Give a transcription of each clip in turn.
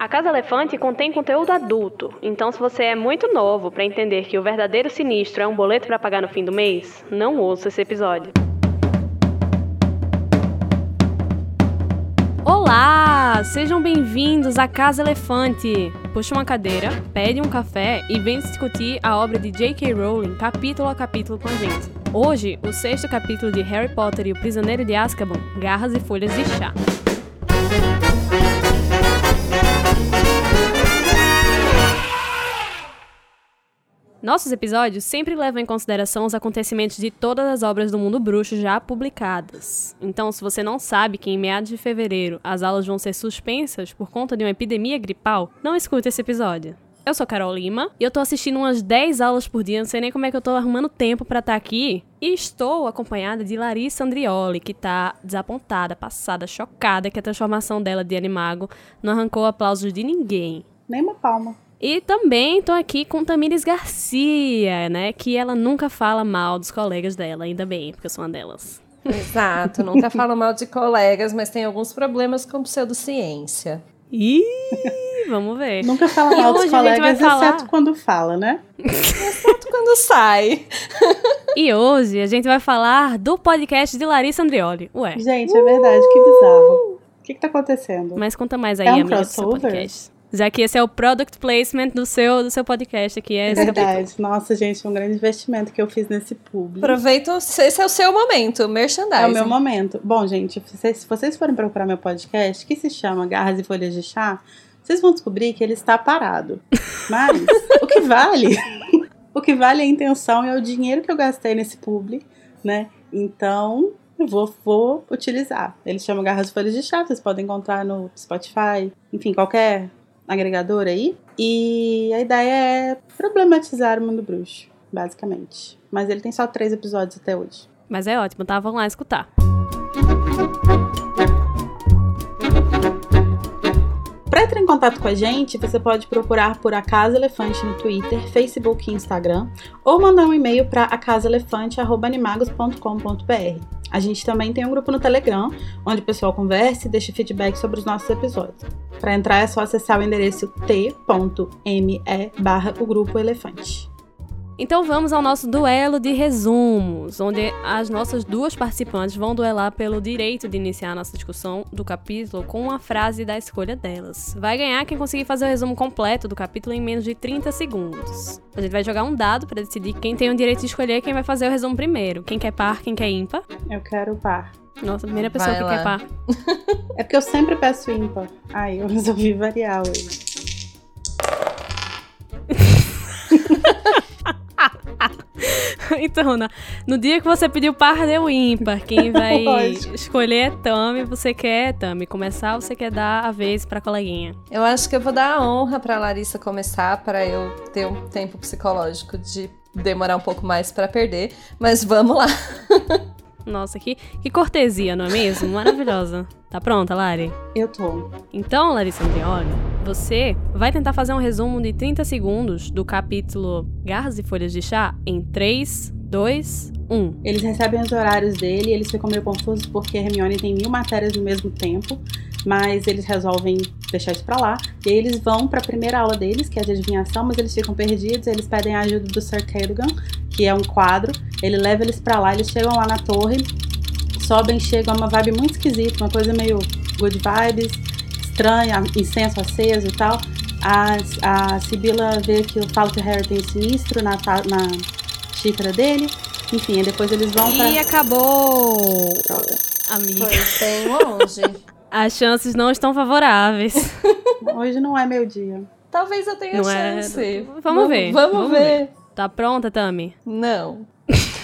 A Casa Elefante contém conteúdo adulto, então se você é muito novo para entender que o verdadeiro sinistro é um boleto para pagar no fim do mês, não ouça esse episódio. Olá! Sejam bem-vindos à Casa Elefante! Puxa uma cadeira, pede um café e vem discutir a obra de J.K. Rowling capítulo a capítulo com a gente. Hoje, o sexto capítulo de Harry Potter e o Prisioneiro de Azkaban, Garras e Folhas de Chá. Nossos episódios sempre levam em consideração os acontecimentos de todas as obras do mundo bruxo já publicadas. Então, se você não sabe que em meados de fevereiro as aulas vão ser suspensas por conta de uma epidemia gripal, não escute esse episódio. Eu sou Carol Lima e eu tô assistindo umas 10 aulas por dia, não sei nem como é que eu tô arrumando tempo para estar tá aqui. E estou acompanhada de Larissa Andrioli, que tá desapontada, passada, chocada que a transformação dela de animago não arrancou aplausos de ninguém. Nem uma palma. E também tô aqui com Tamires Garcia, né? Que ela nunca fala mal dos colegas dela, ainda bem, porque eu sou uma delas. Exato, nunca falo mal de colegas, mas tem alguns problemas com pseudociência. Ih, vamos ver. Nunca fala mal dos colegas, falar... exceto quando fala, né? exceto quando sai. e hoje a gente vai falar do podcast de Larissa Andrioli. Ué. Gente, é verdade, que bizarro. O que, que tá acontecendo? Mas conta mais aí, é um amiga, crossover? do seu podcast. Já que esse é o product placement do seu, do seu podcast aqui. É, verdade. Nossa, gente, um grande investimento que eu fiz nesse público. Aproveita, esse é o seu momento, merchandising. É o meu momento. Bom, gente, se vocês forem procurar meu podcast, que se chama Garras e Folhas de Chá, vocês vão descobrir que ele está parado. Mas o que vale, o que vale é a intenção e é o dinheiro que eu gastei nesse publi, né? Então, eu vou, vou utilizar. Ele chama Garras e Folhas de Chá, vocês podem encontrar no Spotify, enfim, qualquer agregador aí. E a ideia é problematizar o mundo bruxo, basicamente. Mas ele tem só três episódios até hoje. Mas é ótimo, tá? Vamos lá escutar. Para entrar em contato com a gente, você pode procurar por A Casa Elefante no Twitter, Facebook e Instagram, ou mandar um e-mail para acasaelefante.animagos.com.br. A gente também tem um grupo no Telegram, onde o pessoal conversa e deixa feedback sobre os nossos episódios. Para entrar é só acessar o endereço t.me barra o grupo elefante. Então vamos ao nosso duelo de resumos, onde as nossas duas participantes vão duelar pelo direito de iniciar a nossa discussão do capítulo com uma frase da escolha delas. Vai ganhar quem conseguir fazer o resumo completo do capítulo em menos de 30 segundos. A gente vai jogar um dado para decidir quem tem o direito de escolher quem vai fazer o resumo primeiro. Quem quer par, quem quer ímpar. Eu quero par. Nossa, a primeira pessoa vai que lá. quer par. é porque eu sempre peço ímpar. Ai, eu resolvi variar hoje. então, no dia que você pediu par, deu ímpar. Quem vai escolher é Tami. Você quer, Tami, começar ou você quer dar a vez pra coleguinha? Eu acho que eu vou dar a honra pra Larissa começar, para eu ter um tempo psicológico de demorar um pouco mais para perder. Mas vamos lá. Nossa, que, que cortesia, não é mesmo? Maravilhosa. Tá pronta, Lari? Eu tô. Então, Larissa Andreoli, você vai tentar fazer um resumo de 30 segundos do capítulo Garras e Folhas de Chá em 3, 2, 1. Eles recebem os horários dele e eles ficam meio confusos porque a Hermione tem mil matérias no mesmo tempo, mas eles resolvem deixar isso pra lá. E aí eles vão pra primeira aula deles, que é de adivinhação, mas eles ficam perdidos, eles pedem a ajuda do Sir Cadogan, que é um quadro. Ele leva eles pra lá, eles chegam lá na torre, sobem, chegam, é uma vibe muito esquisita, uma coisa meio good vibes, estranha, incenso aceso e tal. A, a Sibila vê que eu falo que o Harry tem sinistro na, na xícara dele. Enfim, depois eles vão pra... E acabou! Droga. Amiga. Foi bem longe. As chances não estão favoráveis. Hoje não é meu dia. Talvez eu tenha não é? chance. É... Vamos, vamos, ver. Vamos, vamos ver. ver. Tá pronta, Tami? Não.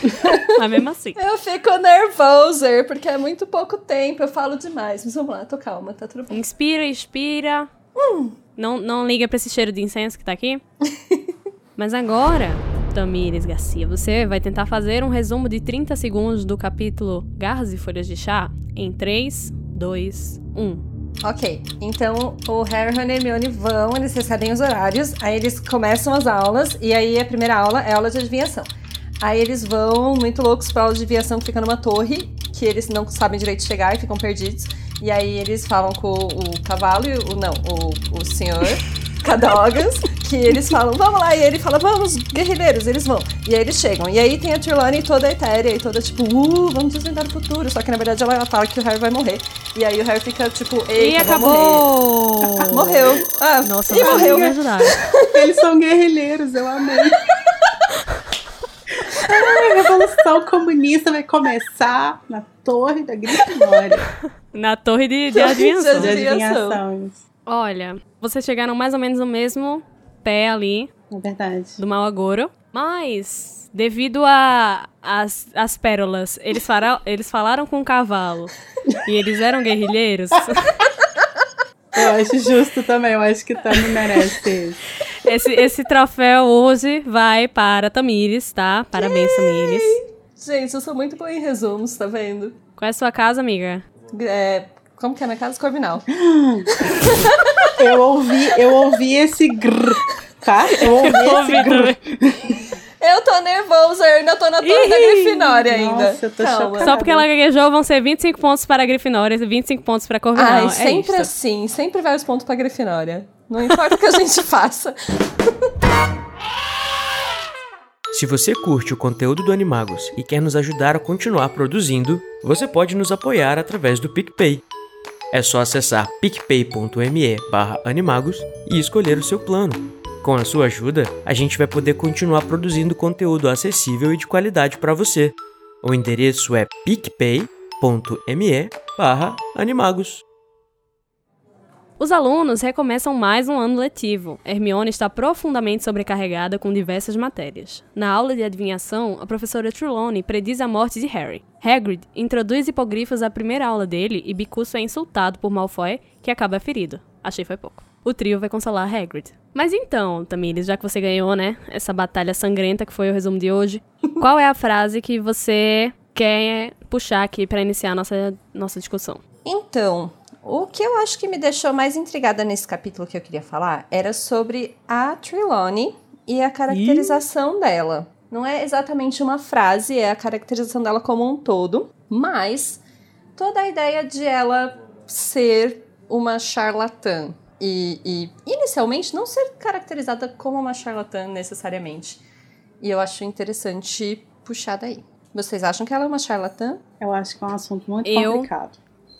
Mas mesmo assim. Eu fico nervosa, porque é muito pouco tempo, eu falo demais. Mas vamos lá, tô calma, tá tudo bem. Inspira, expira. Hum. Não, não liga pra esse cheiro de incenso que tá aqui. Mas agora, Tamires Garcia, você vai tentar fazer um resumo de 30 segundos do capítulo Garras e Folhas de Chá em 3, 2, 1. Ok, então o Harry e a Hermione vão, eles recebem os horários, aí eles começam as aulas, e aí a primeira aula é aula de adivinhação. Aí eles vão muito loucos pra aula de aviação que fica numa torre, que eles não sabem direito chegar e ficam perdidos. E aí eles falam com o cavalo e o. Não, o, o senhor Cadogas, que eles falam, vamos lá, e ele fala, vamos, guerrilheiros, eles vão. E aí eles chegam. E aí tem a Trelawney toda etérea e toda tipo, uh, vamos desvendar o futuro. Só que na verdade ela fala que o Harry vai morrer. E aí o Harry fica tipo, ei, E acabou! Morreu. Ah, Nossa, e não morreu. me ajudar. Eles são guerrilheiros, eu amei. A Revolução Comunista vai começar na Torre da Grifinória Na torre de, de Torre adivinhação. de Adivinhação. Olha, vocês chegaram mais ou menos no mesmo pé ali É verdade. do mau agouro. Mas, devido a as, as pérolas, eles, fara, eles falaram com o cavalo e eles eram guerrilheiros. Eu acho justo também, eu acho que Tami merece. Esse, esse troféu hoje vai para Tamires, tá? Parabéns, Tamires. Gente, eu sou muito boa em resumos, tá vendo? Qual é a sua casa, amiga? É, como que é na casa? Corvinal. Eu ouvi, eu ouvi esse grrr, tá? Eu ouvi esse grrr. Eu tô nervosa, eu ainda tô na torre da Grifinória ainda. nossa, eu tô Calma. chocada. Só porque ela gaguejou, vão ser 25 pontos para a Grifinória e 25 pontos para a Corvinal. Ai, é sempre isso. assim, sempre vai os pontos pra Grifinória. Não importa o que a gente faça. Se você curte o conteúdo do Animagos e quer nos ajudar a continuar produzindo, você pode nos apoiar através do PicPay. É só acessar picpay.me barra animagos e escolher o seu plano. Com a sua ajuda, a gente vai poder continuar produzindo conteúdo acessível e de qualidade para você. O endereço é picpay.me animagos. Os alunos recomeçam mais um ano letivo. Hermione está profundamente sobrecarregada com diversas matérias. Na aula de adivinhação, a professora Trelawney prediz a morte de Harry. Hagrid introduz hipogrifos à primeira aula dele e Bicurso é insultado por Malfoy, que acaba ferido. Achei foi pouco. O trio vai consolar Hagrid. Mas então, Tamires, já que você ganhou, né, essa batalha sangrenta que foi o resumo de hoje, qual é a frase que você quer puxar aqui para iniciar a nossa, nossa discussão? Então, o que eu acho que me deixou mais intrigada nesse capítulo que eu queria falar era sobre a Trelawney e a caracterização dela. Não é exatamente uma frase, é a caracterização dela como um todo, mas toda a ideia de ela ser uma charlatã e, e inicialmente não ser caracterizada como uma charlatã necessariamente. E eu acho interessante puxar daí. Vocês acham que ela é uma charlatã? Eu acho que é um assunto muito Eu- complicado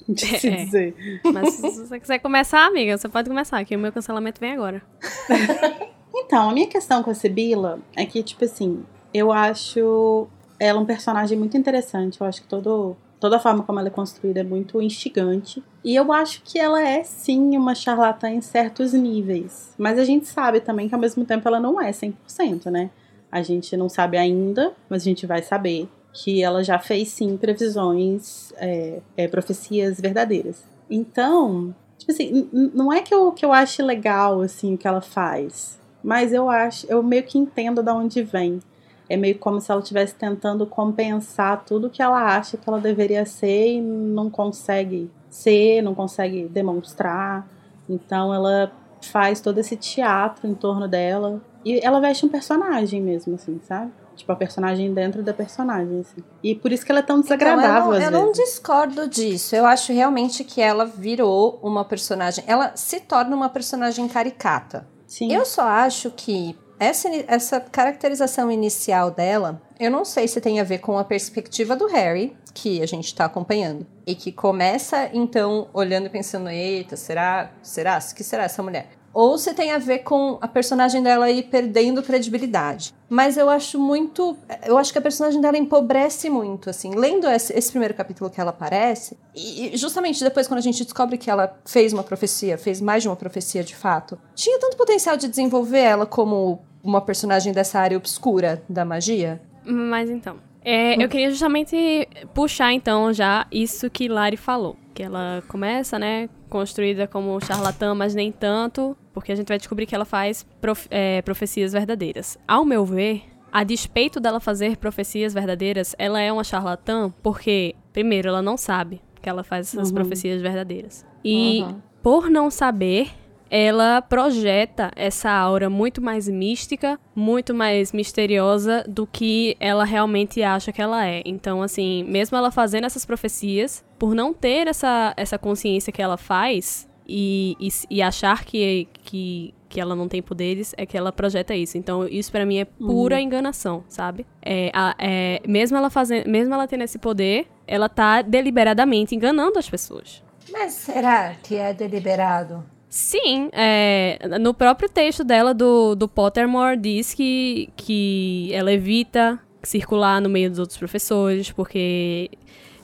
de se É. dizer. Mas se você quiser começar, amiga, você pode começar, que o meu cancelamento vem agora. Então, a minha questão com a Sibila é que, tipo assim, eu acho ela um personagem muito interessante. Eu acho que todo, toda a forma como ela é construída é muito instigante. E eu acho que ela é, sim, uma charlatã em certos níveis. Mas a gente sabe também que, ao mesmo tempo, ela não é 100%, né? A gente não sabe ainda, mas a gente vai saber que ela já fez, sim, previsões, é, é, profecias verdadeiras. Então, tipo assim, não é que eu, que eu ache legal, assim, o que ela faz. Mas eu acho, eu meio que entendo de onde vem. É meio como se ela estivesse tentando compensar tudo que ela acha que ela deveria ser e não consegue ser, não consegue demonstrar. Então ela faz todo esse teatro em torno dela. E ela veste um personagem mesmo, assim, sabe? Tipo, a personagem dentro da personagem, assim. E por isso que ela é tão desagradável, Então, eu não, eu não discordo disso. Eu acho realmente que ela virou uma personagem. Ela se torna uma personagem caricata. Sim. Eu só acho que essa, essa caracterização inicial dela, eu não sei se tem a ver com a perspectiva do Harry, que a gente tá acompanhando. E que começa, então, olhando e pensando, eita, será? Será? O que será essa mulher? Ou se tem a ver com a personagem dela ir perdendo credibilidade. Mas eu acho muito. Eu acho que a personagem dela empobrece muito, assim. Lendo esse, esse primeiro capítulo que ela aparece, e e justamente depois, quando a gente descobre que ela fez uma profecia, fez mais de uma profecia de fato, tinha tanto potencial de desenvolver ela como uma personagem dessa área obscura da magia. Mas então. é, eu queria justamente puxar então já isso que Lari falou. Que ela começa, né, construída como charlatã, mas nem tanto, porque a gente vai descobrir que ela faz prof- é, profecias verdadeiras. Ao meu ver, a despeito dela fazer profecias verdadeiras, ela é uma charlatã porque, primeiro, ela não sabe que ela faz essas Uhum. profecias verdadeiras. E Uhum. por não saber, ela projeta essa aura muito mais mística, muito mais misteriosa do que ela realmente acha que ela é. Então, assim, mesmo ela fazendo essas profecias, por não ter essa, essa consciência que ela faz e, e, e achar que, que, que ela não tem poderes, é que ela projeta isso. Então, isso para mim é pura uhum. enganação, sabe? É, a, é, mesmo ela fazendo, mesmo ela tendo esse poder, ela tá deliberadamente enganando as pessoas. Mas será que é deliberado? Sim, é, no próprio texto dela do, do Pottermore diz que, que ela evita circular no meio dos outros professores, porque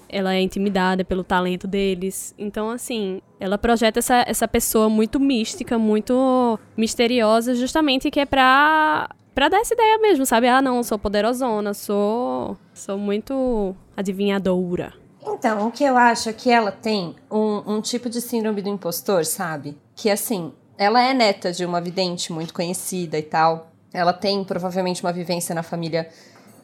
ela é intimidada pelo talento deles. Então, assim, ela projeta essa, essa pessoa muito mística, muito misteriosa, justamente que é pra, pra dar essa ideia mesmo, sabe? Ah, não, sou poderosona, sou, sou muito adivinhadora. Então, o que eu acho é que ela tem um, um tipo de síndrome do impostor, sabe? Que assim, ela é neta de uma vidente muito conhecida e tal. Ela tem provavelmente uma vivência na família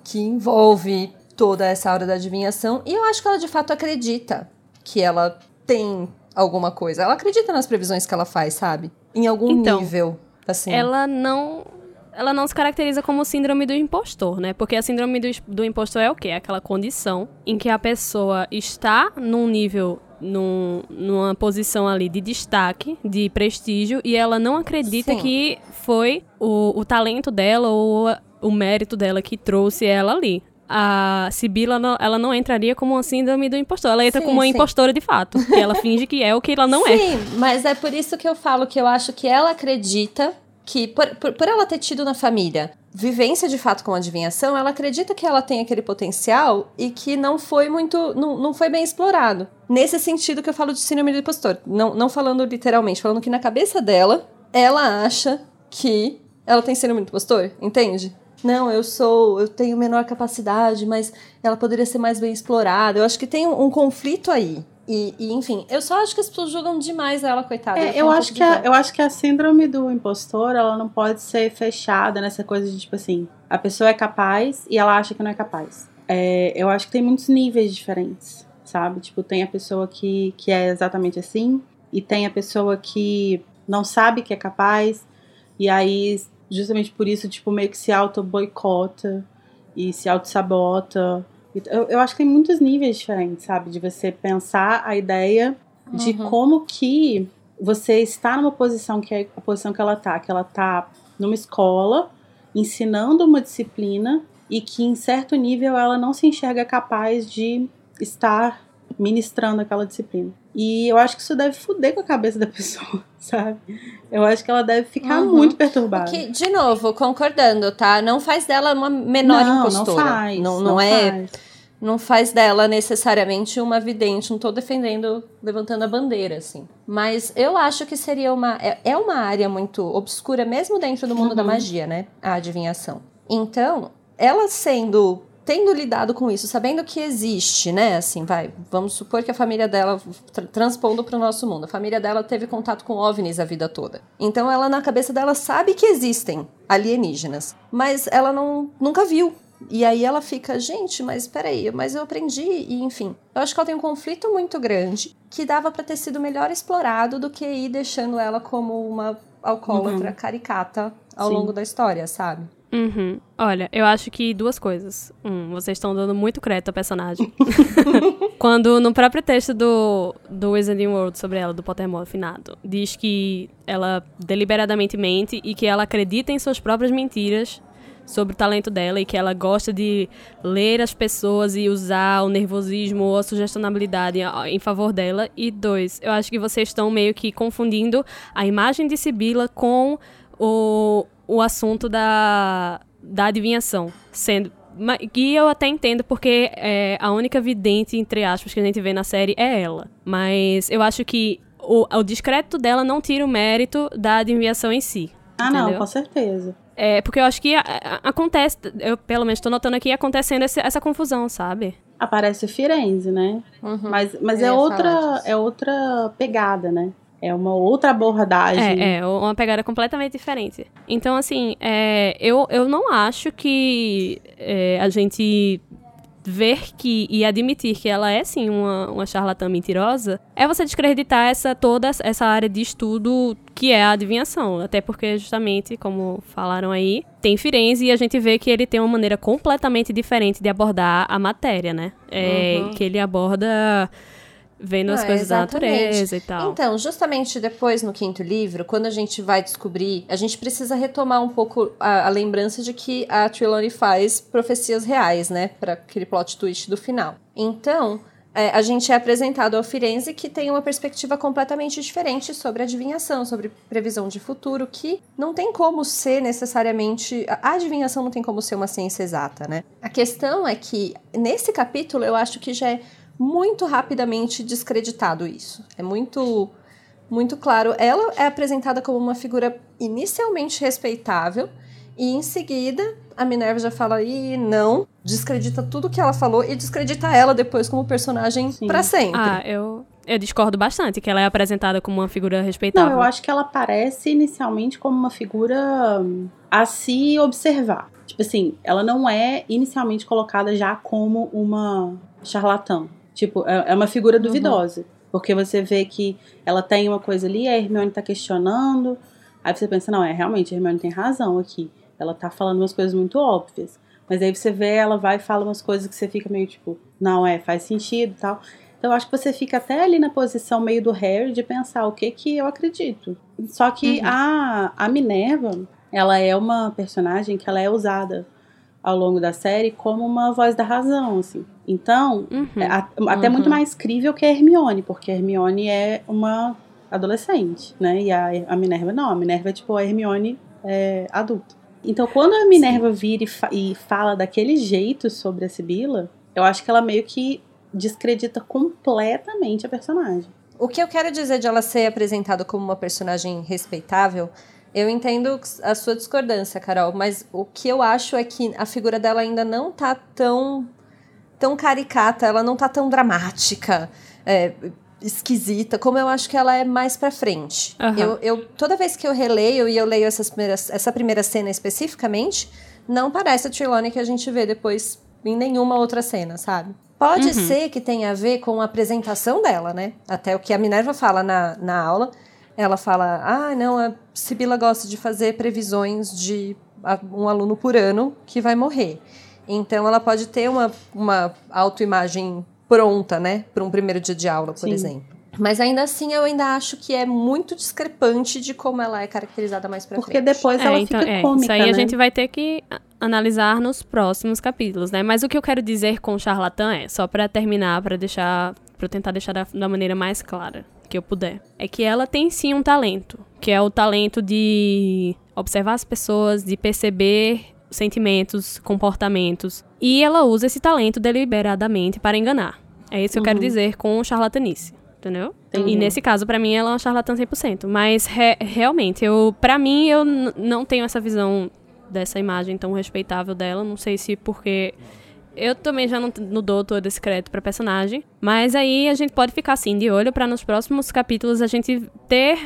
que envolve toda essa hora da adivinhação. E eu acho que ela de fato acredita que ela tem alguma coisa. Ela acredita nas previsões que ela faz, sabe? Em algum então, nível. Assim. Ela não ela não se caracteriza como síndrome do impostor, né? Porque a síndrome do, do impostor é o quê? É aquela condição em que a pessoa está num nível num, numa posição ali de destaque, de prestígio, e ela não acredita Sim. que foi o, o talento dela ou o mérito dela que trouxe ela ali. A Sibila, ela não entraria como uma síndrome do impostor. Ela entra sim, como uma sim. impostora de fato. Que ela finge que é o que ela não é. Sim, mas é por isso que eu falo que eu acho que ela acredita que, por, por, por, ela ter tido na família vivência de fato com adivinhação, ela acredita que ela tem aquele potencial e que não foi muito. não, não foi bem explorado. Nesse sentido que eu falo de síndrome do impostor. Não, não falando literalmente, falando que na cabeça dela, ela acha que ela tem síndrome do impostor, entende? Não, eu sou, eu tenho menor capacidade, mas ela poderia ser mais bem explorada. Eu acho que tem um, um conflito aí. E, e, enfim, eu só acho que as pessoas julgam demais ela, coitada. É, eu, acho que a, eu acho que a síndrome do impostor, ela não pode ser fechada nessa coisa de, tipo assim, a pessoa é capaz e ela acha que não é capaz. É, eu acho que tem muitos níveis diferentes, sabe? Tipo, tem a pessoa que, que é exatamente assim, e tem a pessoa que não sabe que é capaz, e aí, justamente por isso, tipo, meio que se auto-boicota e se auto-sabota eu, eu acho que tem muitos níveis diferentes, sabe? De você pensar a ideia de uhum. como que você está numa posição que é a posição que ela tá, que ela tá numa escola ensinando uma disciplina e que em certo nível ela não se enxerga capaz de estar ministrando aquela disciplina. E eu acho que isso deve foder com a cabeça da pessoa, sabe? Eu acho que ela deve ficar uhum. muito perturbada. Que, de novo, concordando, tá? Não faz dela uma menor não, impostora. Não faz. Não, não, não é. Faz não faz dela necessariamente uma vidente, não tô defendendo, levantando a bandeira, assim. Mas eu acho que seria uma. É, é uma área muito obscura, mesmo dentro do mundo uhum. da magia, né? A adivinhação. Então, ela sendo. Tendo lidado com isso, sabendo que existe, né? Assim, vai. Vamos supor que a família dela, tra transpondo para o nosso mundo, a família dela teve contato com OVNIs a vida toda. Então, ela, na cabeça dela, sabe que existem alienígenas, mas ela não, nunca viu e aí ela fica, gente, mas peraí, mas eu aprendi, e enfim. Eu acho que ela tem um conflito muito grande que dava para ter sido melhor explorado do que ir deixando ela como uma alcoólatra uhum. caricata ao Sim. longo da história, sabe? Uhum. Olha, eu acho que duas coisas. Um, vocês estão dando muito crédito ao personagem. Quando no próprio texto do, do Wizarding World sobre ela, do Pottermore afinado, diz que ela deliberadamente mente e que ela acredita em suas próprias mentiras sobre o talento dela e que ela gosta de ler as pessoas e usar o nervosismo ou a sugestionabilidade em favor dela. E dois, eu acho que vocês estão meio que confundindo a imagem de Sibila com o, o assunto da, da adivinhação, sendo que eu até entendo porque é, a única vidente, entre aspas, que a gente vê na série é ela. Mas eu acho que o, o discreto dela não tira o mérito da adivinhação em si. Ah, entendeu? não, com certeza. É, porque eu acho que a, a, acontece, eu pelo menos estou notando aqui, acontecendo esse, essa confusão, sabe? Aparece Firenze, né? Uhum. Mas, mas é outra, é outra pegada, né? É uma outra abordagem. É, é, uma pegada completamente diferente. Então, assim, é, eu, eu não acho que é, a gente ver que e admitir que ela é sim uma, uma charlatã mentirosa, é você descreditar essa toda essa área de estudo que é a adivinhação. Até porque, justamente, como falaram aí, tem Firenze e a gente vê que ele tem uma maneira completamente diferente de abordar a matéria, né? É, uhum. Que ele aborda vendo as ah, coisas exatamente. da natureza e tal. Então, justamente depois no quinto livro, quando a gente vai descobrir, a gente precisa retomar um pouco a, a lembrança de que a Trelawney faz profecias reais, né, para aquele plot twist do final. Então, é, a gente é apresentado ao Firenze que tem uma perspectiva completamente diferente sobre adivinhação, sobre previsão de futuro, que não tem como ser necessariamente. A adivinhação não tem como ser uma ciência exata, né? A questão é que, nesse capítulo, eu acho que já é muito rapidamente descreditado isso. É muito muito claro. Ela é apresentada como uma figura inicialmente respeitável e em seguida a Minerva já fala e não, descredita tudo que ela falou e descredita ela depois como personagem para sempre. Ah, eu eu discordo bastante que ela é apresentada como uma figura respeitável. Não, eu acho que ela aparece inicialmente como uma figura hum, a se observar. Tipo assim, ela não é inicialmente colocada já como uma charlatã. Tipo, é, é uma figura uhum. duvidosa. Uhum. Porque você vê que ela tem uma coisa ali, a Hermione tá questionando. Aí você pensa, não, é realmente, a Hermione tem razão aqui. Ela tá falando umas coisas muito óbvias. Mas aí você vê, ela vai e fala umas coisas que você fica meio tipo, não, é, faz sentido e tal. Então eu acho que você fica até ali na posição meio do Harry de pensar o que que eu acredito. Só que uhum. a, a Minerva, ela é uma personagem que ela é usada ao longo da série como uma voz da razão, assim. Então, uhum. é, até uhum. muito mais crível que a Hermione, porque a Hermione é uma adolescente, né? E a, a Minerva não, a Minerva é tipo a Hermione é, adulta. Então, quando a Minerva Sim. vira e, fa e fala daquele jeito sobre a Sibila, eu acho que ela meio que descredita completamente a personagem. O que eu quero dizer de ela ser apresentada como uma personagem respeitável eu entendo a sua discordância, Carol, mas o que eu acho é que a figura dela ainda não tá tão tão caricata, ela não tá tão dramática, é, esquisita, como eu acho que ela é mais pra frente. Uhum. Eu, eu, toda vez que eu releio e eu leio essas primeiras, essa primeira cena especificamente, não parece a Trelawney que a gente vê depois em nenhuma outra cena, sabe? Pode uhum. ser que tenha a ver com a apresentação dela, né? Até o que a Minerva fala na, na aula, ela fala: ah, não, a Sibila gosta de fazer previsões de um aluno por ano que vai morrer. Então, ela pode ter uma, uma autoimagem pronta, né, para um primeiro dia de aula, por Sim. exemplo. Mas ainda assim, eu ainda acho que é muito discrepante de como ela é caracterizada mais pra Porque frente. depois ela é, então, fica é, cômica, Isso aí né? a gente vai ter que analisar nos próximos capítulos, né? Mas o que eu quero dizer com charlatã é, só para terminar, para deixar, para tentar deixar da, da maneira mais clara que eu puder, é que ela tem sim um talento, que é o talento de observar as pessoas, de perceber sentimentos, comportamentos, e ela usa esse talento deliberadamente para enganar. É isso que uhum. eu quero uhum. dizer com charlatanice, entendeu? Entendi. E nesse caso, para mim, ela é uma charlatã 100%. Mas, re realmente, eu, para mim, eu não tenho essa visão dessa imagem tão respeitável dela. Não sei se porque eu também já não, não dou todo esse crédito pra personagem. Mas aí a gente pode ficar assim de olho para nos próximos capítulos a gente ter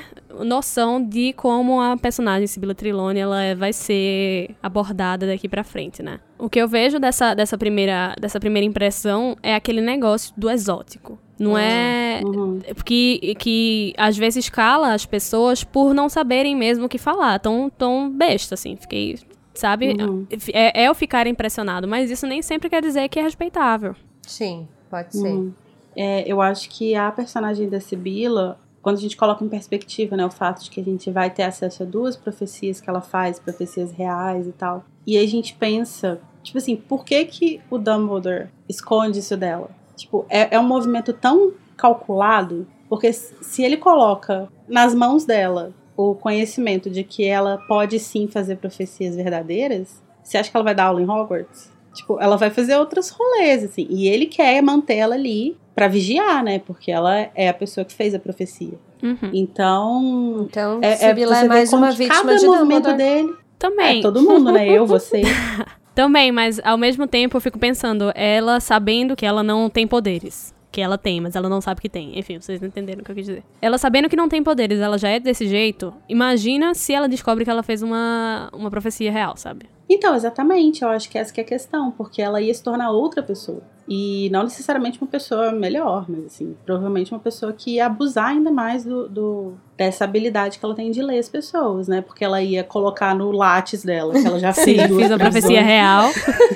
noção de como a personagem Sibila Trilone ela é, vai ser abordada daqui para frente, né? O que eu vejo dessa, dessa, primeira, dessa primeira impressão é aquele negócio do exótico. Não é. Uhum. Que, que às vezes cala as pessoas por não saberem mesmo o que falar. Tão, tão besta, assim. Fiquei sabe? Uhum. É, é eu ficar impressionado, mas isso nem sempre quer dizer que é respeitável. Sim, pode ser. Uhum. É, eu acho que a personagem da Sibila, quando a gente coloca em perspectiva, né, o fato de que a gente vai ter acesso a duas profecias que ela faz, profecias reais e tal, e aí a gente pensa, tipo assim, por que que o Dumbledore esconde isso dela? Tipo, é, é um movimento tão calculado, porque se ele coloca nas mãos dela o conhecimento de que ela pode sim fazer profecias verdadeiras, você acha que ela vai dar aula em Hogwarts? Tipo, ela vai fazer outros rolês, assim. E ele quer manter ela ali para vigiar, né? Porque ela é a pessoa que fez a profecia. Uhum. Então. Então, é, é, é mais uma vítima cada de movimento Dumbledore. dele. Também. É, todo mundo, né? Eu, você. Também, mas ao mesmo tempo eu fico pensando, ela sabendo que ela não tem poderes que ela tem, mas ela não sabe que tem. Enfim, vocês entenderam o que eu quis dizer. Ela sabendo que não tem poderes, ela já é desse jeito. Imagina se ela descobre que ela fez uma, uma profecia real, sabe? Então, exatamente, eu acho que essa que é a questão, porque ela ia se tornar outra pessoa. E não necessariamente uma pessoa melhor, mas assim, provavelmente uma pessoa que ia abusar ainda mais do, do dessa habilidade que ela tem de ler as pessoas, né? Porque ela ia colocar no látis dela, que ela já Sim, fez duas fiz a profecia real.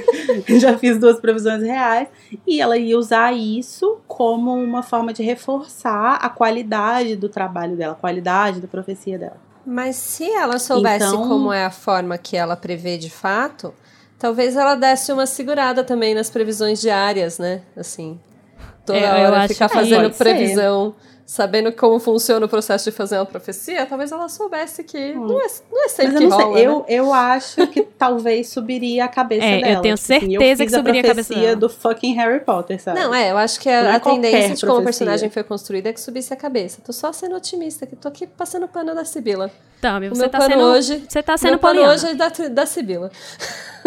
já fiz duas previsões reais e ela ia usar isso como uma forma de reforçar a qualidade do trabalho dela, a qualidade da profecia dela. Mas se ela soubesse Então- como é a forma que ela prevê de fato, talvez ela desse uma segurada também nas previsões diárias, né? Assim, toda É, hora ficar que fazendo pode ser. Sabendo como funciona o processo de fazer uma profecia, talvez ela soubesse que não, é, não é sempre Mas eu não sei, rola, né? eu, eu acho que talvez subiria a cabeça É, eu dela. tenho Tipo assim, eu certeza que subiria a cabeça profecia dela. do fucking Harry Potter, sabe? Não, é, eu acho que a, é a tendência de como a profecia. personagem foi construída é que subisse a cabeça. Tô só sendo otimista, que tô aqui passando pano da Sibila. Tami, O você meu tá pano sendo. hoje- Você tá sendo Meu pano poliana. hoje é da, da Sibila.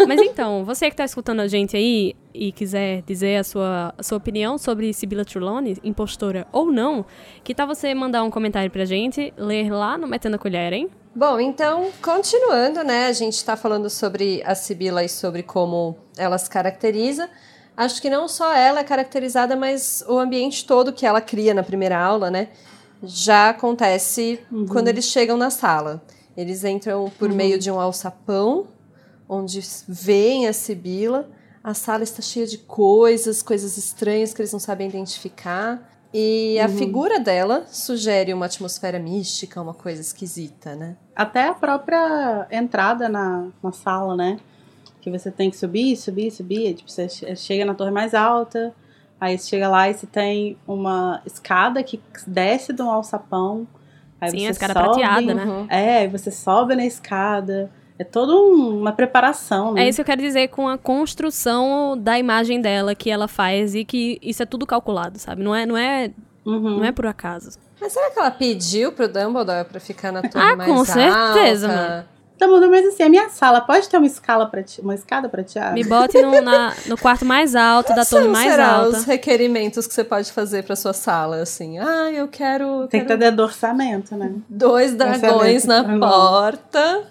Mas então, você que tá escutando a gente aí e quiser dizer a sua, a sua opinião sobre Sibila Trelawney, impostora ou não, que tal você mandar um comentário pra gente, ler lá no Metendo a Colher, hein? Bom, então, continuando, né? A gente tá falando sobre a Sibila e sobre como ela se caracteriza. Acho que não só ela é caracterizada, mas o ambiente todo que ela cria na primeira aula, né? Já acontece quando eles chegam na sala. Eles entram por meio de um alçapão, onde veem a Sibila. A sala está cheia de coisas, coisas estranhas que eles não sabem identificar. E a figura dela sugere uma atmosfera mística, uma coisa esquisita, né? Até a própria entrada na, na sala, né? Que você tem que subir, subir, subir. Tipo, você che- chega na torre mais alta, aí você chega lá e você tem uma escada que desce de um alçapão. Aí Sim, você a escada sobe, prateada, né? Uhum. É, aí você sobe na escada. É toda um- uma preparação, né? É isso que eu quero dizer com a construção da imagem dela que ela faz e que isso é tudo calculado, sabe? Não é, não é, Uhum. não é por acaso. Mas será que ela pediu pro Dumbledore pra ficar na torre Ah, mais com alta? certeza, mano. Tá bom, mas assim, a minha sala pode ter uma escala prate... uma escada prateada? Me bote no, na- no quarto mais alto, da torre mais será, alta. os requerimentos que você pode fazer pra sua sala, assim? Ah, eu quero, Tem que quero ter orçamento, né? dois dragões na porta.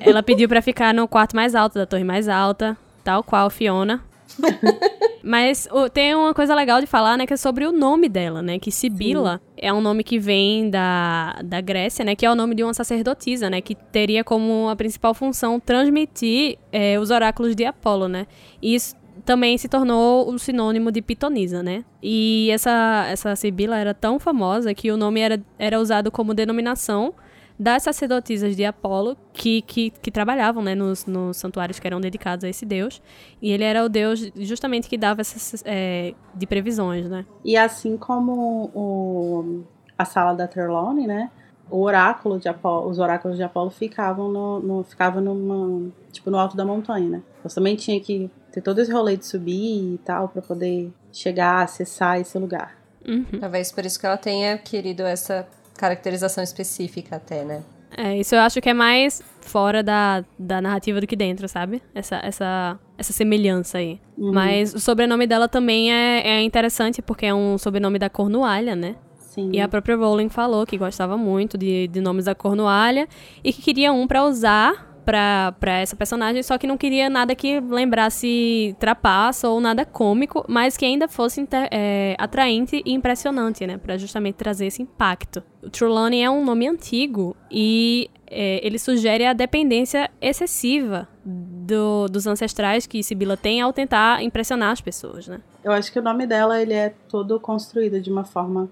Ela pediu pra ficar no quarto mais alto, da torre mais alta, tal qual Fiona. Mas o- tem uma coisa legal de falar, né, que é sobre o nome dela, né, que Sibila é um nome que vem da, da Grécia, né, que é o nome de uma sacerdotisa, né, que teria como a principal função transmitir é, os oráculos de Apolo, né, e isso também se tornou o sinônimo de pitonisa, né, e essa, essa Sibila era tão famosa que o nome era, era usado como denominação das sacerdotisas de Apolo que, que, que trabalhavam né, nos, nos santuários que eram dedicados a esse deus. E ele era o deus justamente que dava essas é, de previsões, né? E assim como o, a sala da Trelawney, né? O oráculo de Apolo, os oráculos de Apolo ficavam no, no ficavam numa, tipo no alto da montanha, né? Você também tinha que ter todo esse rolê de subir e tal para poder chegar, acessar esse lugar. Uhum. Talvez por isso que ela tenha querido essa caracterização específica até, né? É, isso eu acho que é mais fora da, da narrativa do que dentro, sabe? Essa, essa, essa semelhança aí. Mas o sobrenome dela também é, é interessante porque é um sobrenome da Cornualha, né? Sim. E a própria Rowling falou que gostava muito de, de nomes da Cornualha e que queria um pra usar pra, pra essa personagem, só que não queria nada que lembrasse trapaça ou nada cômico, mas que ainda fosse é, atraente e impressionante, né? Pra justamente trazer esse impacto. O Trelawney é um nome antigo e é, ele sugere a dependência excessiva do- dos ancestrais que Sibila tem ao tentar impressionar as pessoas, né? Eu acho que o nome dela ele é todo construído de uma forma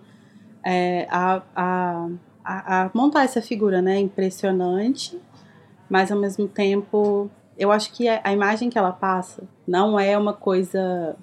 é, a, a, a, a montar essa figura, né? Impressionante, mas ao mesmo tempo eu acho que a, imagem que ela passa não é uma coisa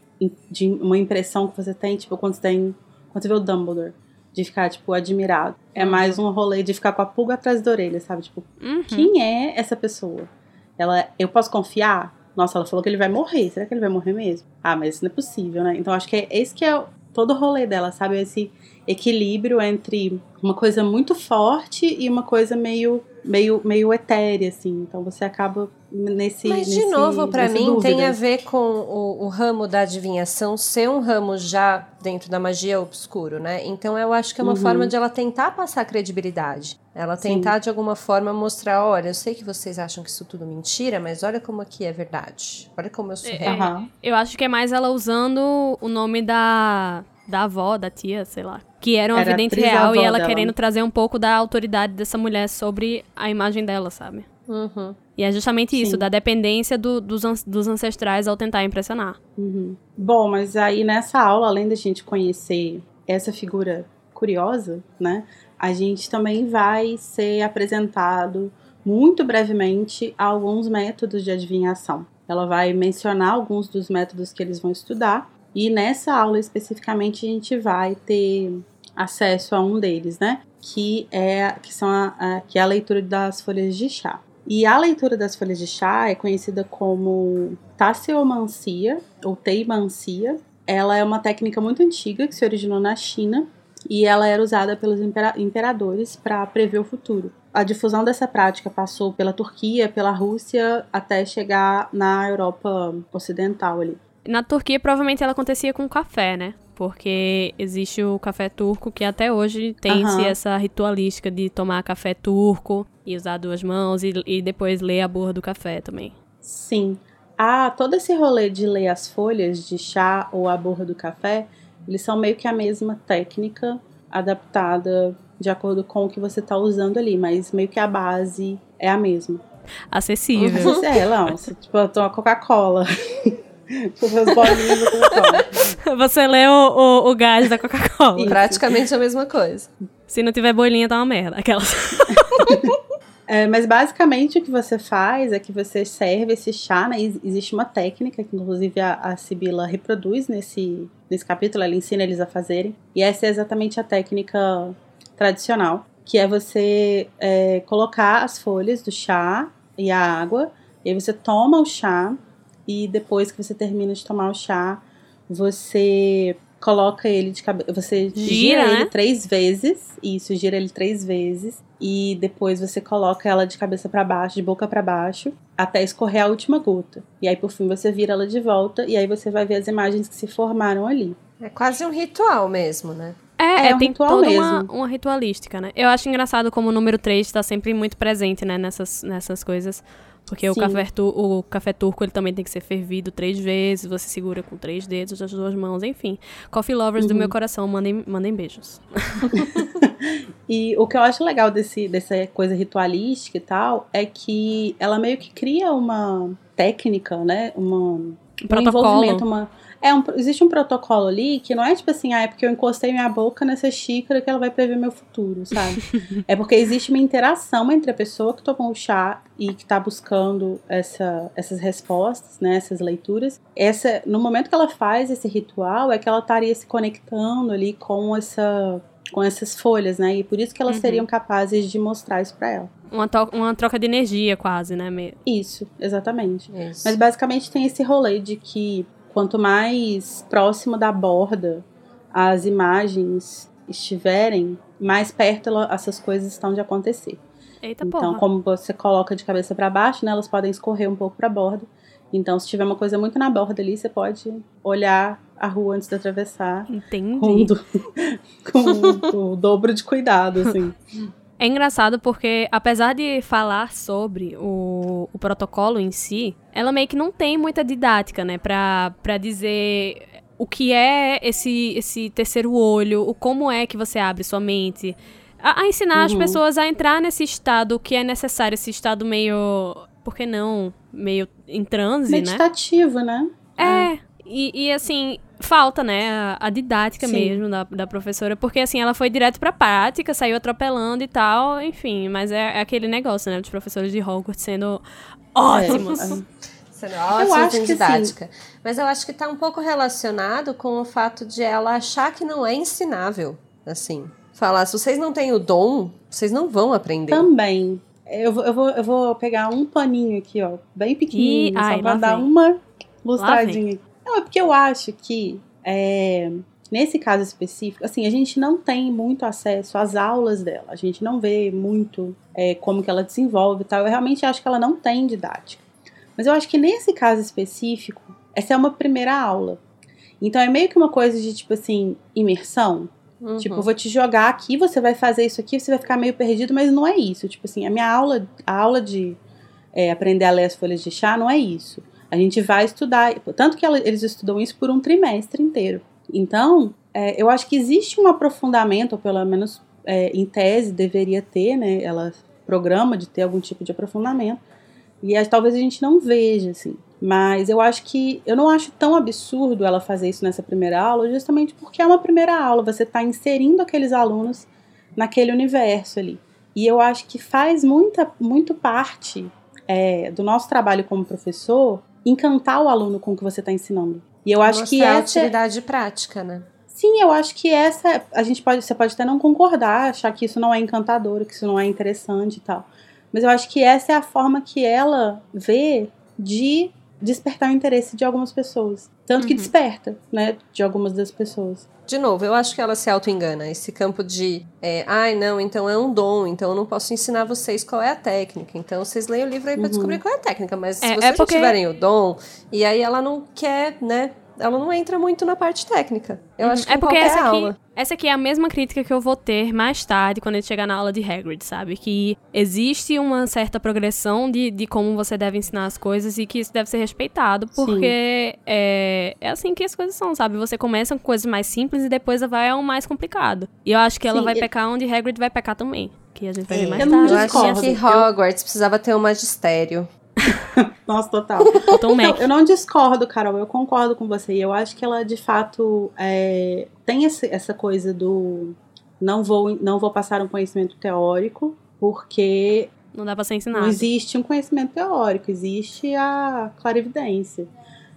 de uma impressão que você tem, tipo, quando você tem. Quando você vê o Dumbledore. De ficar, tipo, admirado. É mais um rolê de ficar com a pulga atrás da orelha, sabe? Tipo, Uhum. quem é essa pessoa? Ela, eu posso confiar? Nossa, ela falou que ele vai morrer. Será que ele vai morrer mesmo? Ah, mas isso não é possível, né? Então acho que é esse que é todo o rolê dela, sabe? Esse equilíbrio entre uma coisa muito forte e uma coisa meio meio meio etérea assim. Então você acaba nesse Mas de nesse, novo, para mim dúvida. tem a ver com o, o ramo da adivinhação ser um ramo já dentro da magia obscuro, né? Então eu acho que é uma Uhum. forma de ela tentar passar credibilidade. Ela Sim. tentar de alguma forma mostrar, olha, eu sei que vocês acham que isso tudo mentira, mas olha como aqui é verdade. Olha como eu sou É, real. Aham. Eu acho que é mais ela usando o nome da, da avó, da tia, sei lá. Que era uma Era a vidente real e ela dela. querendo trazer um pouco da autoridade dessa mulher sobre a imagem dela, sabe? Uhum. E é justamente isso, Sim. da dependência do- dos, dos ancestrais ao tentar impressionar. Uhum. Bom, mas aí nessa aula, além da gente conhecer essa figura curiosa, né, a gente também vai ser apresentado muito brevemente alguns métodos de adivinhação. Ela vai mencionar alguns dos métodos que eles vão estudar e nessa aula especificamente a gente vai ter acesso a um deles, né, que é que são a, a- que é a leitura das folhas de chá. E a leitura das folhas de chá é conhecida como tasseomancia ou teimancia. Ela é uma técnica muito antiga que se originou na China e ela era usada pelos impera- imperadores para prever o futuro. A difusão dessa prática passou pela Turquia, pela Rússia, até chegar na Europa ocidental ali. Na Turquia, provavelmente ela acontecia com café, né? Porque existe o café turco que até hoje tem-se Aham. essa ritualística de tomar café turco e usar duas mãos e, e depois ler a borra do café também. Sim. Ah, todo esse rolê de ler as folhas de chá ou a borra do café, eles são meio que a mesma técnica adaptada de acordo com o que você está usando ali, mas meio que a base é a mesma. Acessível. É, não, tipo, eu tomo Coca-Cola. Você lê o, o, o gás da Coca-Cola. Praticamente a mesma coisa. Se não tiver bolinha, tá uma merda. Aquelas. É, mas basicamente o que você faz é que você serve esse chá, né? Ex- Existe uma técnica que inclusive a, a Sibila reproduz nesse, nesse capítulo, ela ensina eles a fazerem. E essa é exatamente a técnica tradicional, que é você é, colocar as folhas do chá e a água, e aí você toma o chá, e depois que você termina de tomar o chá, você coloca ele de cabeça. Você gira, Gira, ele né? três vezes. Isso, gira ele três vezes. E depois você coloca ela de cabeça pra baixo, de boca pra baixo, até escorrer a última gota. E aí, por fim, você vira ela de volta. E aí você vai ver as imagens que se formaram ali. É quase um ritual mesmo, né? É, É um tem ritual toda uma, mesmo. uma ritualística, né? Eu acho engraçado como o número 3 está sempre muito presente, né, nessas, nessas coisas. Porque o café, o café turco ele também tem que ser fervido três vezes, você segura com três dedos das duas mãos, enfim. Coffee lovers do Uhum. meu coração, mandem, mandem beijos. E o que eu acho legal desse, dessa coisa ritualística e tal é que ela meio que cria uma técnica, né? Uma, um protocolo. envolvimento, uma. É um, existe um protocolo ali que não é tipo assim, ah, é porque eu encostei minha boca nessa xícara que ela vai prever meu futuro, sabe? é porque existe uma interação entre a pessoa que tomou o chá e que tá buscando essa, essas respostas, né? Essas leituras. Essa, no momento que ela faz esse ritual, é que ela estaria se conectando ali com essa com essas folhas, né? E por isso que elas Uhum. seriam capazes de mostrar isso pra ela. Uma, to- uma troca de energia, quase, né? Isso, exatamente. Isso. Mas basicamente tem esse rolê de que quanto mais próximo da borda as imagens estiverem, mais perto essas coisas estão de acontecer. Eita então, porra. como você coloca de cabeça pra baixo, né, elas podem escorrer um pouco pra borda. Então, se tiver uma coisa muito na borda ali, você pode olhar a rua antes de atravessar com, Entendi. do- com o dobro de cuidado, assim. É engraçado porque, apesar de falar sobre o, o protocolo em si, ela meio que não tem muita didática, né? Pra, pra dizer o que é esse, esse terceiro olho, o como é que você abre sua mente. A, a ensinar as Uhum. pessoas a entrar nesse estado que é necessário, esse estado meio. Por que não? Meio em transe, né? Meditativo, né? É, e, e, assim, falta, né, a, a didática Sim. mesmo da, da professora, porque assim, ela foi direto pra prática, saiu atropelando e tal, enfim, mas é, é aquele negócio, né, dos professores de Hogwarts sendo ótimos. É, Sendo ótimo acho em que didática. Mas eu acho que tá um pouco relacionado com o fato de ela achar que não é ensinável. Assim. Falar, se vocês não têm o dom, vocês não vão aprender. Também. Eu vou, eu, vou, eu vou pegar um paninho aqui, ó, bem pequenininho, Ih, só ai, pra dar vem. uma lustradinha. Não, é porque eu acho que é, nesse caso específico, assim, a gente não tem muito acesso às aulas dela, a gente não vê muito é, como que ela desenvolve e tal. Eu realmente acho que ela não tem didática. Mas eu acho que nesse caso específico, essa é uma primeira aula. Então é meio que uma coisa de tipo assim, imersão. Uhum. Tipo, eu vou te jogar aqui, você vai fazer isso aqui, você vai ficar meio perdido, mas não é isso. Tipo assim, a minha aula, a aula de é, aprender a ler as folhas de chá não é isso. A gente vai estudar, tanto que eles estudam isso por um trimestre inteiro. Então, é, eu acho que existe um aprofundamento, ou pelo menos é, em tese deveria ter, né? Ela programa de ter algum tipo de aprofundamento. E talvez a gente não veja, assim. Mas eu acho que. Eu não acho tão absurdo ela fazer isso nessa primeira aula, justamente porque é uma primeira aula. Você está inserindo aqueles alunos naquele universo ali. E eu acho que faz muita, muito parte é, do nosso trabalho como professor encantar o aluno com o que você está ensinando. E eu acho Mostrar que a essa. utilidade prática, né? Sim, eu acho que essa. A gente pode. Você pode até não concordar, achar que isso não é encantador, que isso não é interessante e tal. Mas eu acho que essa é a forma que ela vê de despertar o interesse de algumas pessoas. Tanto que desperta, né? De algumas das pessoas. De novo, eu acho que ela se auto-engana. Esse campo de, é, ai, não, então é um dom, então eu não posso ensinar vocês qual é a técnica. Então vocês leem o livro aí pra descobrir qual é a técnica. Mas se É, vocês é não porque- tiverem o dom, e aí ela não quer, né? Ela não entra muito na parte técnica. Eu acho que É porque essa aqui, aula. essa aqui é a mesma crítica que eu vou ter mais tarde, quando ele chegar na aula de Hagrid, sabe? Que existe uma certa progressão de, de como você deve ensinar as coisas e que isso deve ser respeitado, porque é, é assim que as coisas são, sabe? Você começa com coisas mais simples e depois vai ao mais complicado. E eu acho que ela Sim, vai e- pecar onde Hagrid vai pecar também. Que a gente vai ver É, mais eu não tarde. Eu acho que Hogwarts precisava ter um magistério. Nossa, total. Não, Mac. eu não discordo, Carol, eu concordo com você. E eu acho que ela, de fato, é, tem esse- essa coisa do não vou, não vou passar um conhecimento teórico, porque Não dá pra ser não ensinado. existe um conhecimento teórico, existe a clarividência,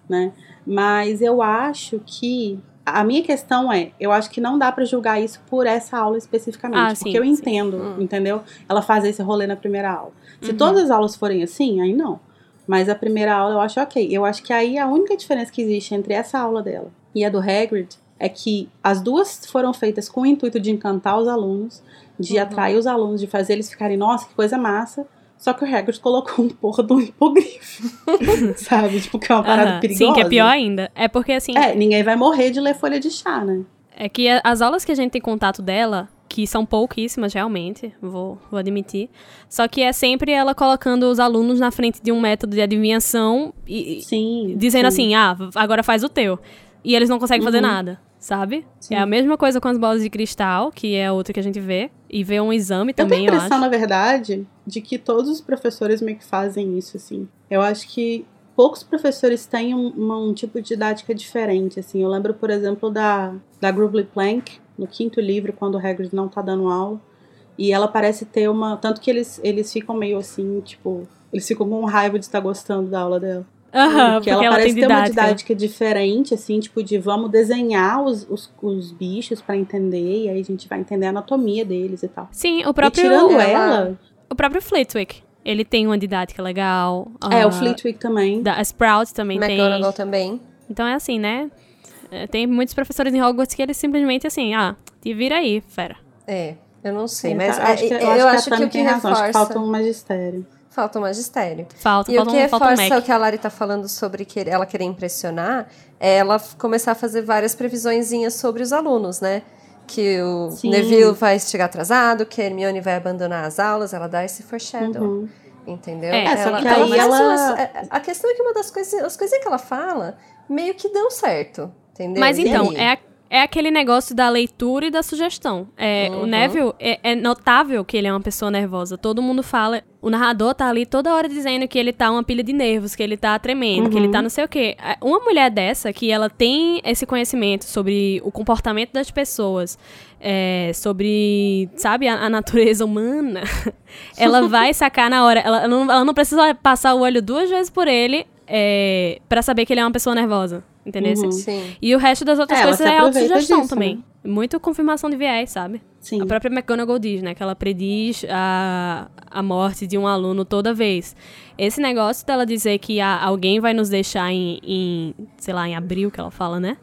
né? Mas eu acho que a minha questão é, eu acho que não dá pra julgar isso por essa aula especificamente, Ah, porque sim, eu sim. entendo, Hum. entendeu? Ela fazer esse rolê na primeira aula. Se Uhum. todas as aulas forem assim, aí não. Mas a primeira aula eu acho ok. Eu acho que aí a única diferença que existe entre essa aula dela e a do Hagrid é que as duas foram feitas com o intuito de encantar os alunos, de Uhum. atrair os alunos, de fazer eles ficarem, nossa, que coisa massa. Só que o Hagrid colocou um porra de um hipogrifo. sabe? Tipo, que é uma parada perigosa. Sim, que é pior ainda. É porque assim. É, ninguém vai morrer de ler folha de chá, né? É que as aulas que a gente tem contato dela, que são pouquíssimas realmente, vou, vou admitir, só que é sempre ela colocando os alunos na frente de um método de adivinhação e, Sim. dizendo sim. assim, ah, agora faz o teu. E eles não conseguem fazer Uhum. nada, sabe? Sim. É a mesma coisa com as bolas de cristal, que é outra que a gente vê, e vê um exame Eu tenho também, a eu, impressão, na verdade, de que todos os professores meio que fazem isso, assim. Eu acho que poucos professores têm um, um tipo de didática diferente, assim. Eu lembro, por exemplo, da, da Grubly Plank, no quinto livro, quando o Hagrid não tá dando aula. E ela parece ter uma... Tanto que eles, eles ficam meio assim, tipo... Eles ficam com raiva de estar gostando da aula dela. Aham, porque ela tem parece ter uma didática. diferente, assim, tipo, de vamos desenhar os, os, os bichos pra entender, e aí a gente vai entender a anatomia deles e tal. Sim, o E próprio, tirando ela- ela, o próprio Flitwick, ele tem uma didática legal. é, ah, o Fleetwick também. Da, a Sprout também tem. McGonagall também. Então é assim, né? É, Tem muitos professores em Hogwarts que eles simplesmente assim, ah, te vira aí, fera. É, eu não sei, Eu mas acho que, é, eu eu acho que, que o que tem razão, acho que reforça... falta um magistério. Falta o magistério. Falta, E o falta, que um, falta reforça Mac. o que a Lari tá falando sobre que ela querer impressionar é ela começar a fazer várias previsõezinhas sobre os alunos, né? Que o Sim. Neville vai chegar atrasado, que a Hermione vai abandonar as aulas, ela dá esse foreshadow. Uhum. Entendeu? É, só ela, que ela aí faz ela- umas- é, a questão é que uma das coisas, as coisinhas que ela fala, meio que dão certo, entendeu? Mas então, é, a- é aquele negócio da leitura e da sugestão. É, O Uhum. Neville, é, é notável que ele é uma pessoa nervosa. Todo mundo fala. O narrador tá ali toda hora dizendo que ele tá uma pilha de nervos, que ele tá tremendo, que ele tá não sei o quê. É, Uma mulher dessa, que ela tem esse conhecimento sobre o comportamento das pessoas, é, sobre, sabe, a, a natureza humana, ela vai sacar na hora. Ela, ela não, ela não precisa passar o olho duas vezes por ele é, para saber que ele é uma pessoa nervosa. Entendeu? Uhum. Sim. E o resto das outras É, coisas é autossugestão disso, também. né? Muito confirmação de viés, sabe? Sim. A própria McGonagall diz, né? Que ela prediz a, a morte de um aluno toda vez. Esse negócio dela dizer que a- alguém vai nos deixar em, em, sei lá, em abril, que ela fala, né?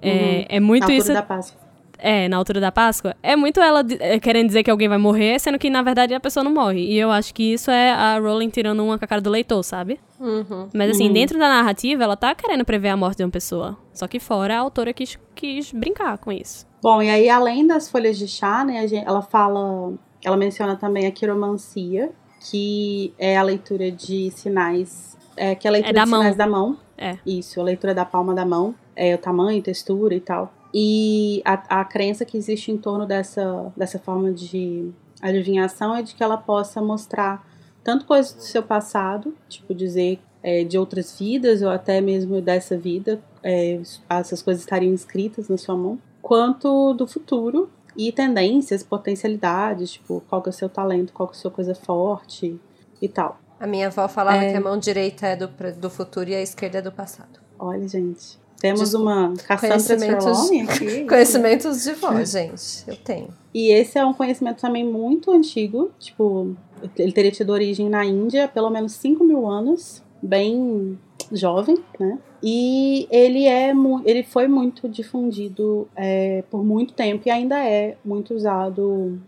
É, é muito isso. da Páscoa. É, na altura da Páscoa. É muito ela é, querendo dizer que alguém vai morrer, sendo que na verdade a pessoa não morre. E eu acho que isso é a Rowling tirando uma com a cara do leitor, sabe? Uhum. Mas assim, dentro da narrativa, ela tá querendo prever a morte de uma pessoa. Só que fora, a autora quis, quis brincar com isso. Bom, e aí além das folhas de chá, né, a gen- ela fala, ela menciona também a quiromancia, que é a leitura de sinais, é, que é a leitura É da de mão. sinais da mão. É. Isso, a leitura da palma da mão, é o tamanho, textura e tal. E a, a crença que existe em torno dessa, dessa forma de adivinhação é de que ela possa mostrar tanto coisas do seu passado, tipo dizer é, de outras vidas ou até mesmo dessa vida, é, essas coisas estariam escritas na sua mão, quanto do futuro e tendências, potencialidades, tipo qual que é o seu talento, qual que é a sua coisa forte e tal. A minha avó falava É. que a mão direita é do, do futuro e a esquerda é do passado. Olha, gente, temos Desculpa. uma Cassandra Trelawney aqui. Conhecimentos de vó, gente. Eu tenho. E esse é um conhecimento também muito antigo, tipo, ele teria tido origem na Índia há pelo menos 5 mil anos, bem jovem, né? E ele é ele foi muito difundido é, por muito tempo e ainda é muito usado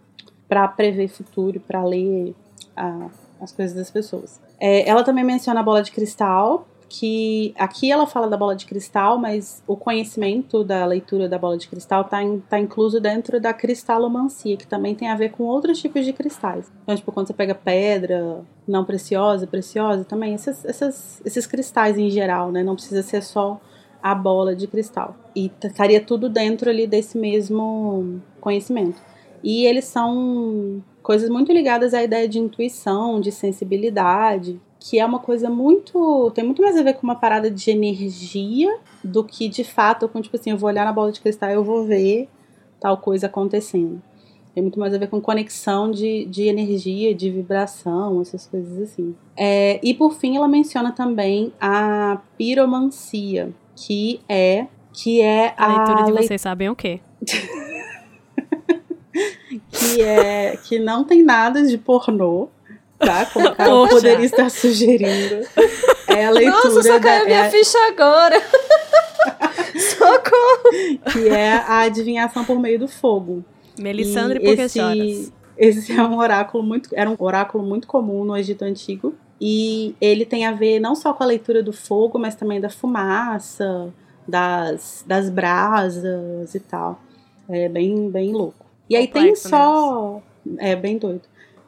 para prever futuro, para ler a- as coisas das pessoas. É, ela também menciona a bola de cristal, que aqui ela fala da bola de cristal, mas o conhecimento da leitura da bola de cristal está tá incluso dentro da cristalomancia, que também tem a ver com outros tipos de cristais. Então, tipo, quando você pega pedra não preciosa, preciosa, também esses, essas- esses cristais em geral, né? Não precisa ser só a bola de cristal. E estaria tudo dentro ali desse mesmo conhecimento. E eles são coisas muito ligadas à ideia de intuição, de sensibilidade, que é uma coisa muito. tem muito mais a ver com uma parada de energia do que de fato com, tipo assim, eu vou olhar na bola de cristal e eu vou ver tal coisa acontecendo. Tem muito mais a ver com conexão de, de energia, de vibração, essas coisas assim. É, e por fim, ela menciona também a piromancia, que é que é A leitura de vocês sabem o quê? que é que não tem nada de pornô, tá? Como Poxa. poderia estar sugerindo. É a leitura Nossa, só da, caiu a minha é- ficha agora. Socorro! que é a adivinhação por meio do fogo. Melissandre, E esse, choras? esse é um oráculo muito, era um oráculo muito comum no Egito antigo e ele tem a ver não só com a leitura do fogo, mas também da fumaça, das, das brasas e tal. É bem bem louco. E aí tem Complexo, só é bem doido.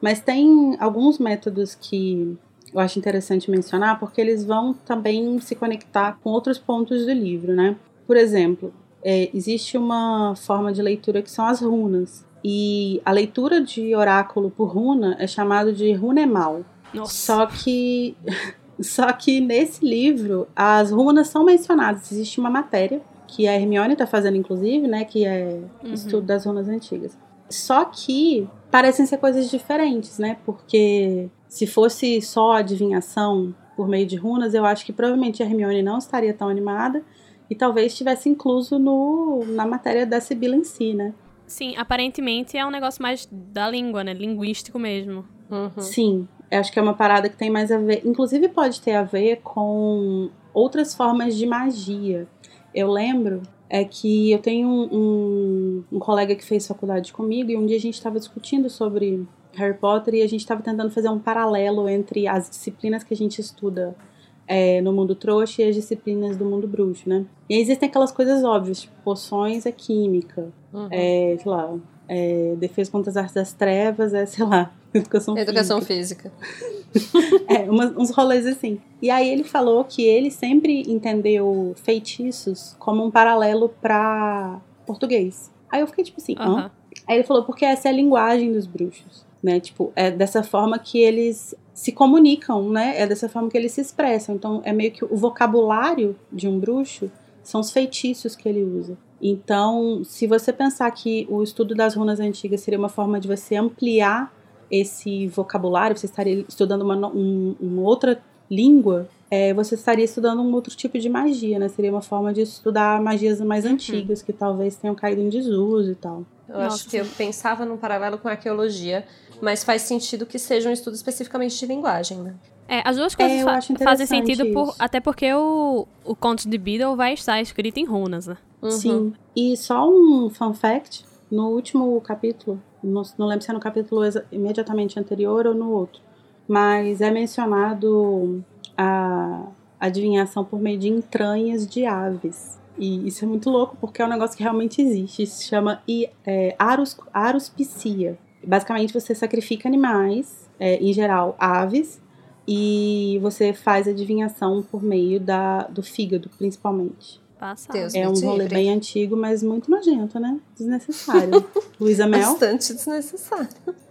Mas tem alguns métodos que eu acho interessante mencionar porque eles vão também se conectar com outros pontos do livro, né? Por exemplo, é, existe uma forma de leitura que são as runas. E a leitura de oráculo por runa é chamado de runemal. Nossa. Só que só que nesse livro as runas são mencionadas. Existe uma matéria que a Hermione está fazendo inclusive, né, que é Uhum. estudo das runas antigas. Só que parecem ser coisas diferentes, né? Porque se fosse só adivinhação por meio de runas, eu acho que provavelmente a Hermione não estaria tão animada e talvez estivesse incluso no, na matéria da Sibila em si, né? Sim, aparentemente é um negócio mais da língua, né? Linguístico mesmo. Uhum. Sim, eu acho que é uma parada que tem mais a ver. Inclusive, pode ter a ver com outras formas de magia. Eu lembro é que eu tenho um, um, um colega que fez faculdade comigo e um dia a gente estava discutindo sobre Harry Potter e a gente estava tentando fazer um paralelo entre as disciplinas que a gente estuda é, no mundo trouxa e as disciplinas do mundo bruxo, né? E aí existem aquelas coisas óbvias, tipo, poções é química, Uhum. é, sei lá, é, defesa contra as artes das trevas é, sei lá, educação, Educação física. física. É, umas- uns rolês assim. E aí ele falou que ele sempre entendeu feitiços como um paralelo pra português. Aí eu fiquei tipo assim, hã? Aham. Aí ele falou, porque essa é a linguagem dos bruxos, né? Tipo, é dessa forma que eles se comunicam, né? É dessa forma que eles se expressam. Então, é meio que o vocabulário de um bruxo são os feitiços que ele usa. Então, se você pensar que o estudo das runas antigas seria uma forma de você ampliar esse vocabulário, você estaria estudando uma, um- uma outra língua, é, você estaria estudando um outro tipo de magia, né? Seria uma forma de estudar magias mais antigas, que talvez tenham caído em desuso e tal. Eu Nossa, acho que eu pensava num paralelo com a arqueologia, mas faz sentido que seja um estudo especificamente de linguagem, né? É, as duas coisas É, fa- fazem sentido, por, até porque o, o conto de Beedle vai estar escrito em runas, né? Uhum. Sim. E só um fun fact: no último capítulo, não, não lembro se é no capítulo imediatamente anterior ou no outro, mas é mencionado a adivinhação por meio de entranhas de aves. E isso é muito louco porque é um negócio que realmente existe. Isso se chama é, arus, aruspicia. Basicamente, você sacrifica animais, é, em geral aves, e você faz adivinhação por meio da, do fígado, principalmente. Passado. Deus É um rolê livre. bem antigo, mas muito nojento, né? Desnecessário. Luísa Mel? Bastante desnecessário.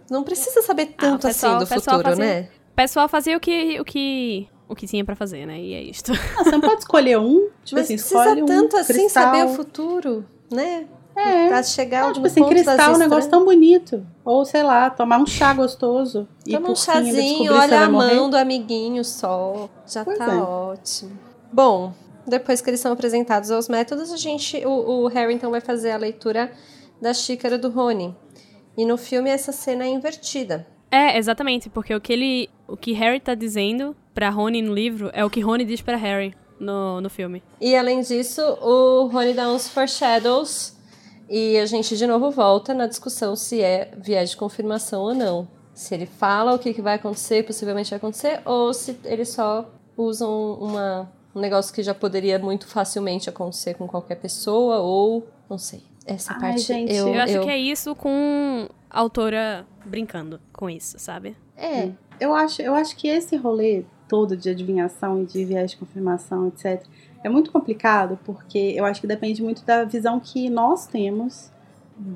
Não precisa saber tanto o pessoal- assim do futuro, fazia- né? O pessoal fazia o que, o que, o que tinha pra fazer, né? E é isto. Ah, você não pode escolher um? Tipo Mas assim, precisa escolhe um tanto assim cristal. saber o futuro, né? É. Pra chegar Não, tipo assim, cristal é um negócio tão bonito. Ou, sei lá, tomar um chá gostoso. e Toma um chazinho, olha a morrer. mão do amiguinho só. Já Pois tá é. ótimo. Bom, depois que eles são apresentados aos métodos, a gente. O, o Harry então vai fazer a leitura da xícara do Rony. E no filme essa cena é invertida. É, exatamente, porque o que ele. O que Harry tá dizendo pra Rony no livro é o que Rony diz pra Harry no, no filme. E além disso, o Rony dá uns foreshadows. E a gente de novo volta na discussão se é viés de confirmação ou não. Se ele fala o que, que vai acontecer, possivelmente vai acontecer, ou se eles só usam uma, um negócio que já poderia muito facilmente acontecer com qualquer pessoa, ou não sei. Essa Ai, parte gente, eu, Eu, acho eu- que é isso com a autora brincando com isso, sabe? é. Eu acho, eu acho que esse rolê todo de adivinhação e de viés de confirmação, etc., é muito complicado, porque eu acho que depende muito da visão que nós temos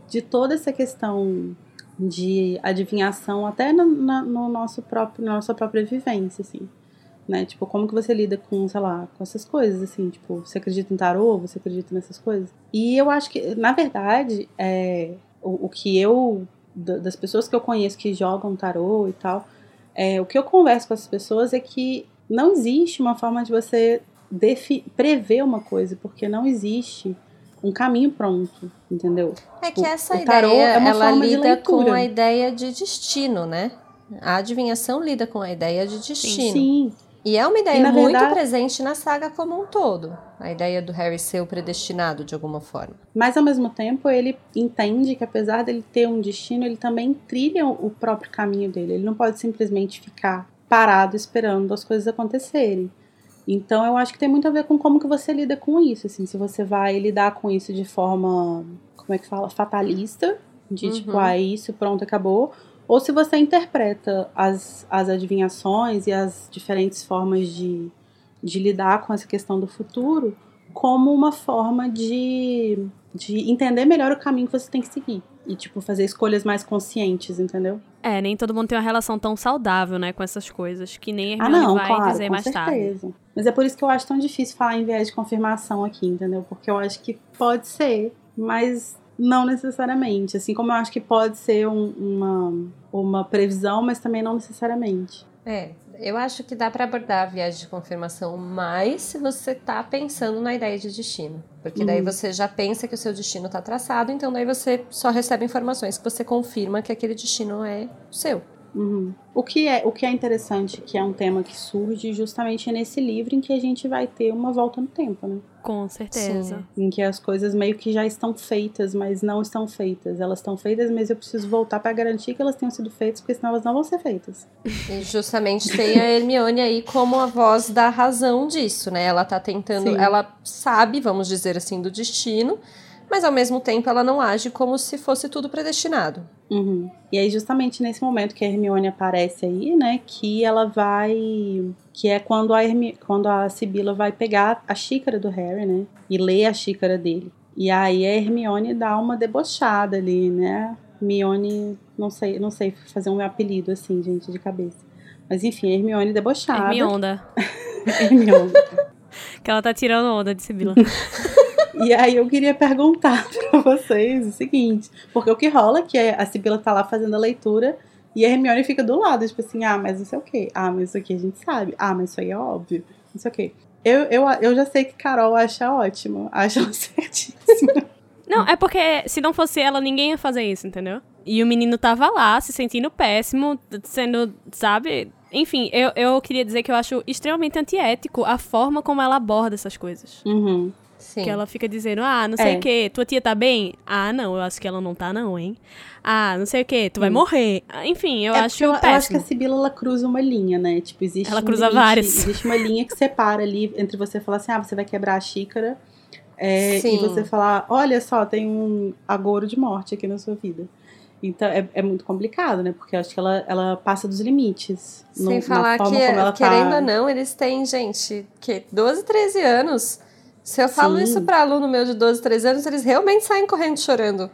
de toda essa questão de adivinhação, até no, na- no nosso próprio, na nossa própria vivência, assim. Né? Tipo, como que você lida com, sei lá, com essas coisas, assim, tipo, você acredita em tarô, você acredita nessas coisas? E eu acho que, na verdade, é, o, o que eu, da- das pessoas que eu conheço que jogam tarô e tal, é, o que eu converso com essas pessoas é que não existe uma forma de você prever uma coisa, porque não existe um caminho pronto, entendeu? É que Tipo, essa o tarô ideia, é uma ela forma de lida com leitura. a ideia de destino, né? A adivinhação lida com a ideia de destino. Sim, E é uma ideia muito verdade- presente na saga como um todo. A ideia do Harry ser o predestinado de alguma forma. mas ao mesmo tempo ele entende que apesar dele ter um destino, ele também trilha o próprio caminho dele. Ele não pode simplesmente ficar parado esperando as coisas acontecerem. Então eu acho que tem muito a ver com como que você lida com isso, assim, se você vai lidar com isso de forma, como é que fala, fatalista, de Uhum. tipo, ah, é isso, pronto, acabou, ou se você interpreta as, as adivinhações e as diferentes formas de, de lidar com essa questão do futuro como uma forma de, de entender melhor o caminho que você tem que seguir. E, tipo, fazer escolhas mais conscientes, entendeu? É, nem todo mundo tem uma relação tão saudável, né, com essas coisas, que nem a Ah, Hermione não, vai claro, dizer com mais tarde. certeza. Mas é por isso que eu acho tão difícil falar em viés de confirmação aqui, entendeu? Porque eu acho que pode ser, mas não necessariamente. Assim como eu acho que pode ser um- uma, uma previsão, mas também não necessariamente. É, eu acho que dá pra abordar a viagem de confirmação mais se você tá pensando na ideia de destino. Porque daí Uhum. você já pensa que o seu destino tá traçado, então daí você só recebe informações que você confirma que aquele destino é seu. Uhum. O, que é, o que é interessante, que é um tema que surge justamente nesse livro em que a gente vai ter uma volta no tempo, né? Com certeza. Sim. Em que as coisas meio que já estão feitas, mas não estão feitas. Elas estão feitas, mas eu preciso voltar para garantir que elas tenham sido feitas, porque senão elas não vão ser feitas. E justamente tem a Hermione aí como a voz da razão disso, né? Ela tá tentando, Sim. ela sabe, vamos dizer assim, do destino, mas ao mesmo tempo ela não age como se fosse tudo predestinado. Uhum. E aí, justamente nesse momento que a Hermione aparece aí, né, que ela vai. Que é quando a, Hermi... quando a Sibila vai pegar a xícara do Harry, né, e ler a xícara dele. E aí a Hermione dá uma debochada ali, né? Hermione, não sei, não sei fazer um apelido assim, gente, de cabeça. Mas enfim, a Hermione debochada. Hermionda. Hermione. Que ela tá tirando onda de Sibila. E aí eu queria perguntar pra vocês o seguinte, porque o que rola é que a Sibila tá lá fazendo a leitura e a Hermione fica do lado, tipo assim, ah, mas não sei o quê, ah, mas isso aqui a gente sabe, ah, mas isso aí é óbvio, não sei o quê. Eu, eu, eu já sei que Carol acha ótimo, acha ela certíssima. Não, é porque se não fosse ela, ninguém ia fazer isso, entendeu? E o menino tava lá, se sentindo péssimo, sendo, sabe, Enfim, eu, eu queria dizer que eu acho extremamente antiético a forma como ela aborda essas coisas. Uhum. Sim. Que ela fica dizendo, ah, não sei É. o que, tua tia tá bem? Ah, não, eu acho que ela não tá não, hein? Ah, não sei o que, tu vai morrer. Ah, Enfim, eu É acho eu, eu acho que a Sibila ela cruza uma linha, né? Tipo, existe Ela um cruza limite, várias. Existe uma linha que separa ali entre você falar assim, ah, você vai quebrar a xícara. é, e você falar, olha só, tem um agouro de morte aqui na sua vida. Então é, é muito complicado, né? Porque eu acho que ela, ela passa dos limites. no- Sem na falar forma que, como ela querendo tá... ou não, eles têm, gente, que 12, 13 anos. Se eu falo Sim. isso pra aluno meu de 12, 13 anos, eles realmente saem correndo chorando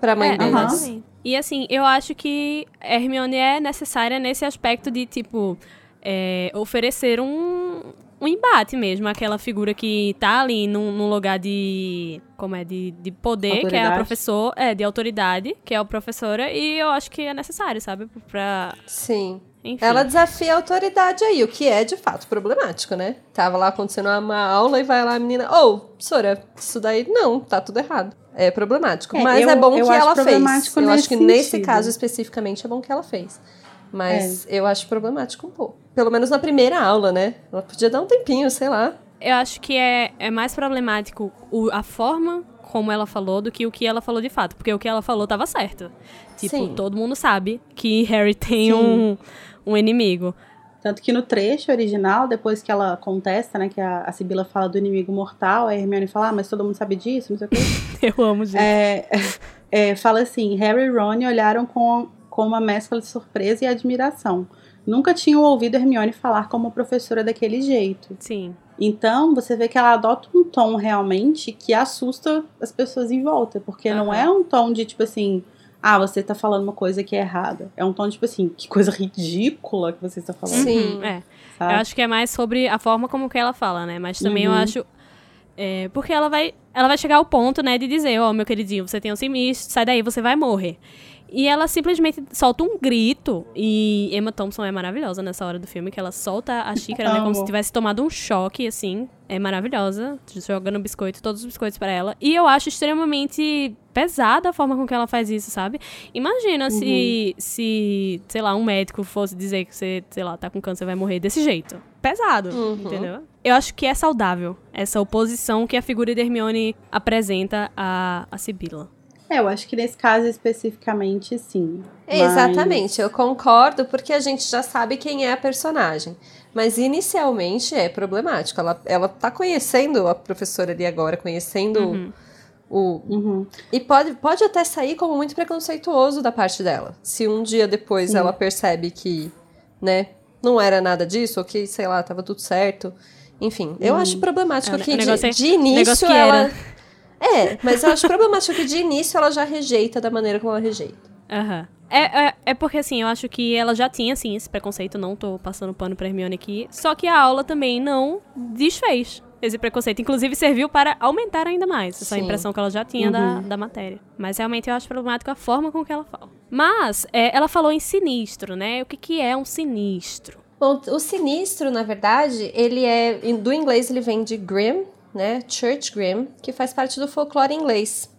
pra mãe É, deles. exatamente. E assim, eu acho que Hermione é necessária nesse aspecto de, tipo, é, oferecer um, um embate mesmo. Aquela figura que tá ali num, num lugar de. Como é? De, de poder, que é a Autoridade. professor. É, de autoridade, que é a professora. E eu acho que é necessário, sabe? Pra. Sim. Enfim. Ela desafia a autoridade aí, o que é de fato problemático, né? Tava lá acontecendo uma aula e vai lá a menina, ô, professora, isso daí não, tá tudo errado. É problemático. É, Mas eu- é bom que ela fez. Eu acho nesse que nesse sentido. caso especificamente é bom que ela fez. Mas É. eu acho problemático um pouco. Pelo menos na primeira aula, né? Ela podia dar um tempinho, sei lá. Eu acho que é, é mais problemático o- a forma como ela falou do que o que ela falou de fato. Porque o que ela falou tava certo. Tipo, Sim. todo mundo sabe que Harry tem Sim. um, um inimigo. Tanto que no trecho original, depois que ela contesta, né, que a, a Sibila fala do inimigo mortal, a Hermione fala, ah, mas todo mundo sabe disso, não sei o quê. Eu amo, gente. É, é, fala assim: Harry e Ron olharam com, com uma mescla de surpresa e admiração. Nunca tinham ouvido Hermione falar como professora daquele jeito. Sim. Então, você vê que ela adota um tom realmente que assusta as pessoas em volta. Porque não Aham. é um tom de tipo assim, ah, você tá falando uma coisa que é errada. É um tom de tipo assim, que coisa ridícula que você está falando. Sim. Uhum, é. sabe? Eu acho que é mais sobre a forma como que ela fala, né? Mas também eu Uhum. acho. é, porque ela vai, ela vai chegar ao ponto, né, de dizer, ó, meu queridinho, você tem um sinistro, sai daí, você vai morrer. E ela simplesmente solta um grito. E Emma Thompson é maravilhosa nessa hora do filme, que ela solta a xícara, né? Como se tivesse tomado um choque, assim. É maravilhosa. Jogando biscoito, todos os biscoitos pra ela. E eu acho extremamente pesada a forma com que ela faz isso, sabe? Imagina se, se, sei lá, um médico fosse dizer que você, sei lá, tá com câncer e vai morrer desse jeito. Pesado, Uhum. entendeu? Eu acho que é saudável essa oposição que a figura de Hermione apresenta a, a Sibila. É, eu acho que nesse caso especificamente, sim. Mas- Exatamente, eu concordo, porque a gente já sabe quem é a personagem. Mas inicialmente é problemático. Ela, ela tá conhecendo a professora ali agora, conhecendo Uhum. o. Uhum. E pode, pode até sair como muito preconceituoso da parte dela. Se um dia depois Sim. ela percebe que, né, não era nada disso, ou que, sei lá, tava tudo certo. Enfim, eu acho problemático É, o que de, é- de início que ela. era. É, mas eu acho problemático que de início ela já rejeita da maneira como ela rejeita. Aham. É, é, é porque, assim, eu acho que ela já tinha, assim, esse preconceito. Não tô passando pano pra Hermione aqui. Só que a aula também não desfez esse preconceito. Inclusive, serviu para aumentar ainda mais essa Sim. impressão que ela já tinha da, Uhum. da matéria. Mas, realmente, eu acho problemático a forma com que ela fala. Mas, é, ela falou em sinistro, né? O que, que é um sinistro? Bom, o sinistro, na verdade, ele é. Do inglês ele vem de Grimm, né? Church Grimm, que faz parte do folclore inglês.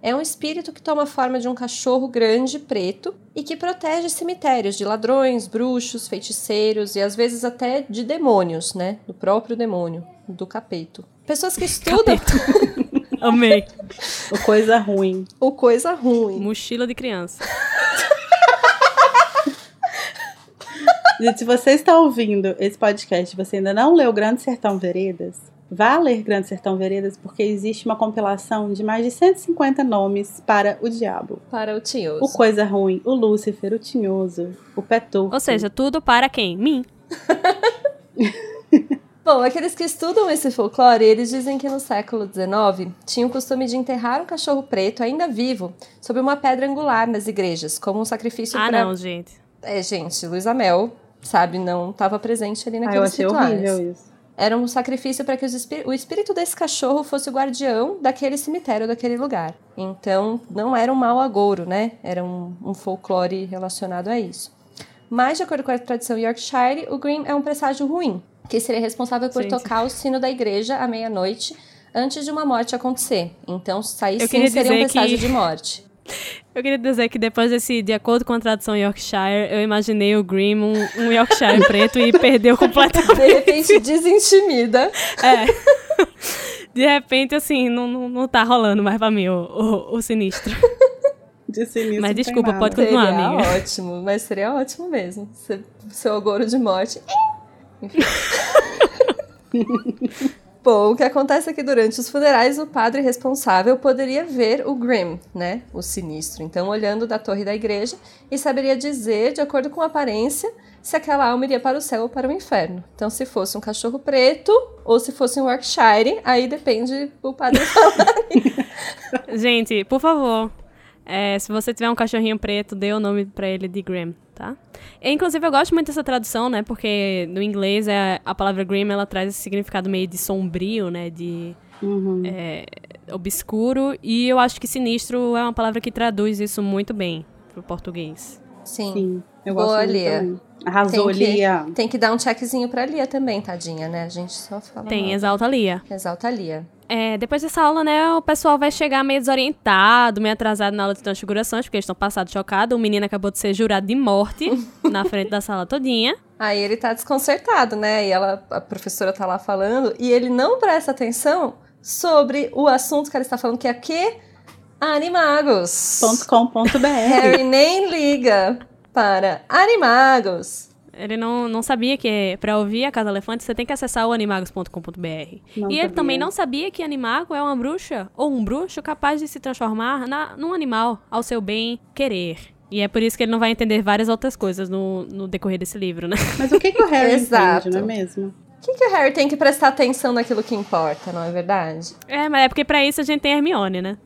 É um espírito que toma a forma de um cachorro grande preto e que protege cemitérios de ladrões, bruxos, feiticeiros e às vezes até de demônios, né? Do próprio demônio, do capeto. Pessoas que estudam Amei. O coisa ruim. o coisa ruim. Mochila de criança. Gente, se você está ouvindo esse podcast e você ainda não leu Grande Sertão Veredas, vá ler Grande Sertão Veredas, porque existe uma compilação de mais de 150 nomes para o diabo. Para o tinhoso. O Coisa Ruim, o Lúcifer, o Tinhoso, o Peturco. Ou seja, tudo para quem? Mim. Bom, aqueles que estudam esse folclore, eles dizem que no século XIX tinha o costume de enterrar um cachorro preto ainda vivo sob uma pedra angular nas igrejas, como um sacrifício Ah, para. não, gente. É, gente, Luísa Mel, sabe, não estava presente ali Ah, eu naqueles achei rituais. horrível isso. Era um sacrifício para que espí- o espírito desse cachorro fosse o guardião daquele cemitério, daquele lugar. Então, não era um mau agouro, né? Era um, um folclore relacionado a isso. Mas, de acordo com a tradição Yorkshire, o Grimm é um presságio ruim, que seria responsável por tocar o sino da igreja à meia-noite antes de uma morte acontecer. Então, sair Eu sim seria um presságio que- de morte. Eu queria dizer que depois desse, de acordo com a tradução Yorkshire, eu imaginei o Grimm um, um Yorkshire preto e perdeu completamente. De repente desintimida. É. De repente, assim, não, não, não tá rolando mais pra mim o, o, o sinistro. De sinistro Mas desculpa, pode continuar, seria amiga. ótimo, mas seria ótimo mesmo. Se- Seu agouro de morte. Enfim. Bom, o que acontece é que durante os funerais o padre responsável poderia ver o Grim, né, o sinistro. Então, olhando da torre da igreja e saberia dizer, de acordo com a aparência, se aquela alma iria para o céu ou para o inferno. Então, se fosse um cachorro preto ou se fosse um Yorkshire, aí depende do padre falar. Gente, por favor, é, se você tiver um cachorrinho preto, dê o nome pra ele de Grimm, tá? E, inclusive, eu gosto muito dessa tradução, né? Porque no inglês é, a palavra Grimm, ela traz esse significado meio de sombrio, né? De Uhum. é, obscuro. E eu acho que sinistro é uma palavra que traduz isso muito bem pro português. Sim. Sim, eu Boa, gosto Lia. Arrasou, Tem que- Lia. Tem que dar um checkzinho pra Lia também, tadinha, né? A gente só fala. Tem, mal. exalta a Lia. Exalta a Lia. É, depois dessa aula, né, o pessoal vai chegar meio desorientado, meio atrasado na aula de transfigurações, porque eles estão passados chocados. O menino acabou de ser jurado de morte na frente da sala todinha. Aí ele tá desconcertado, né? E ela, a professora tá lá falando, e ele não presta atenção sobre o assunto que ela está falando, que é que Animagos. .com.br. Harry nem liga para Animagos. Ele não, não sabia que pra ouvir a Casa Elefante você tem que acessar o animagos.com.br. E ele sabia. também não sabia que Animago é uma bruxa ou um bruxo capaz de se transformar na, num animal ao seu bem querer. E é por isso que ele não vai entender várias outras coisas no, no decorrer desse livro, né? Mas o que, que o Harry Exato. entende, não é mesmo? O que, que o Harry tem que prestar atenção naquilo que importa, não é verdade? É, mas é porque pra isso a gente tem Hermione, né?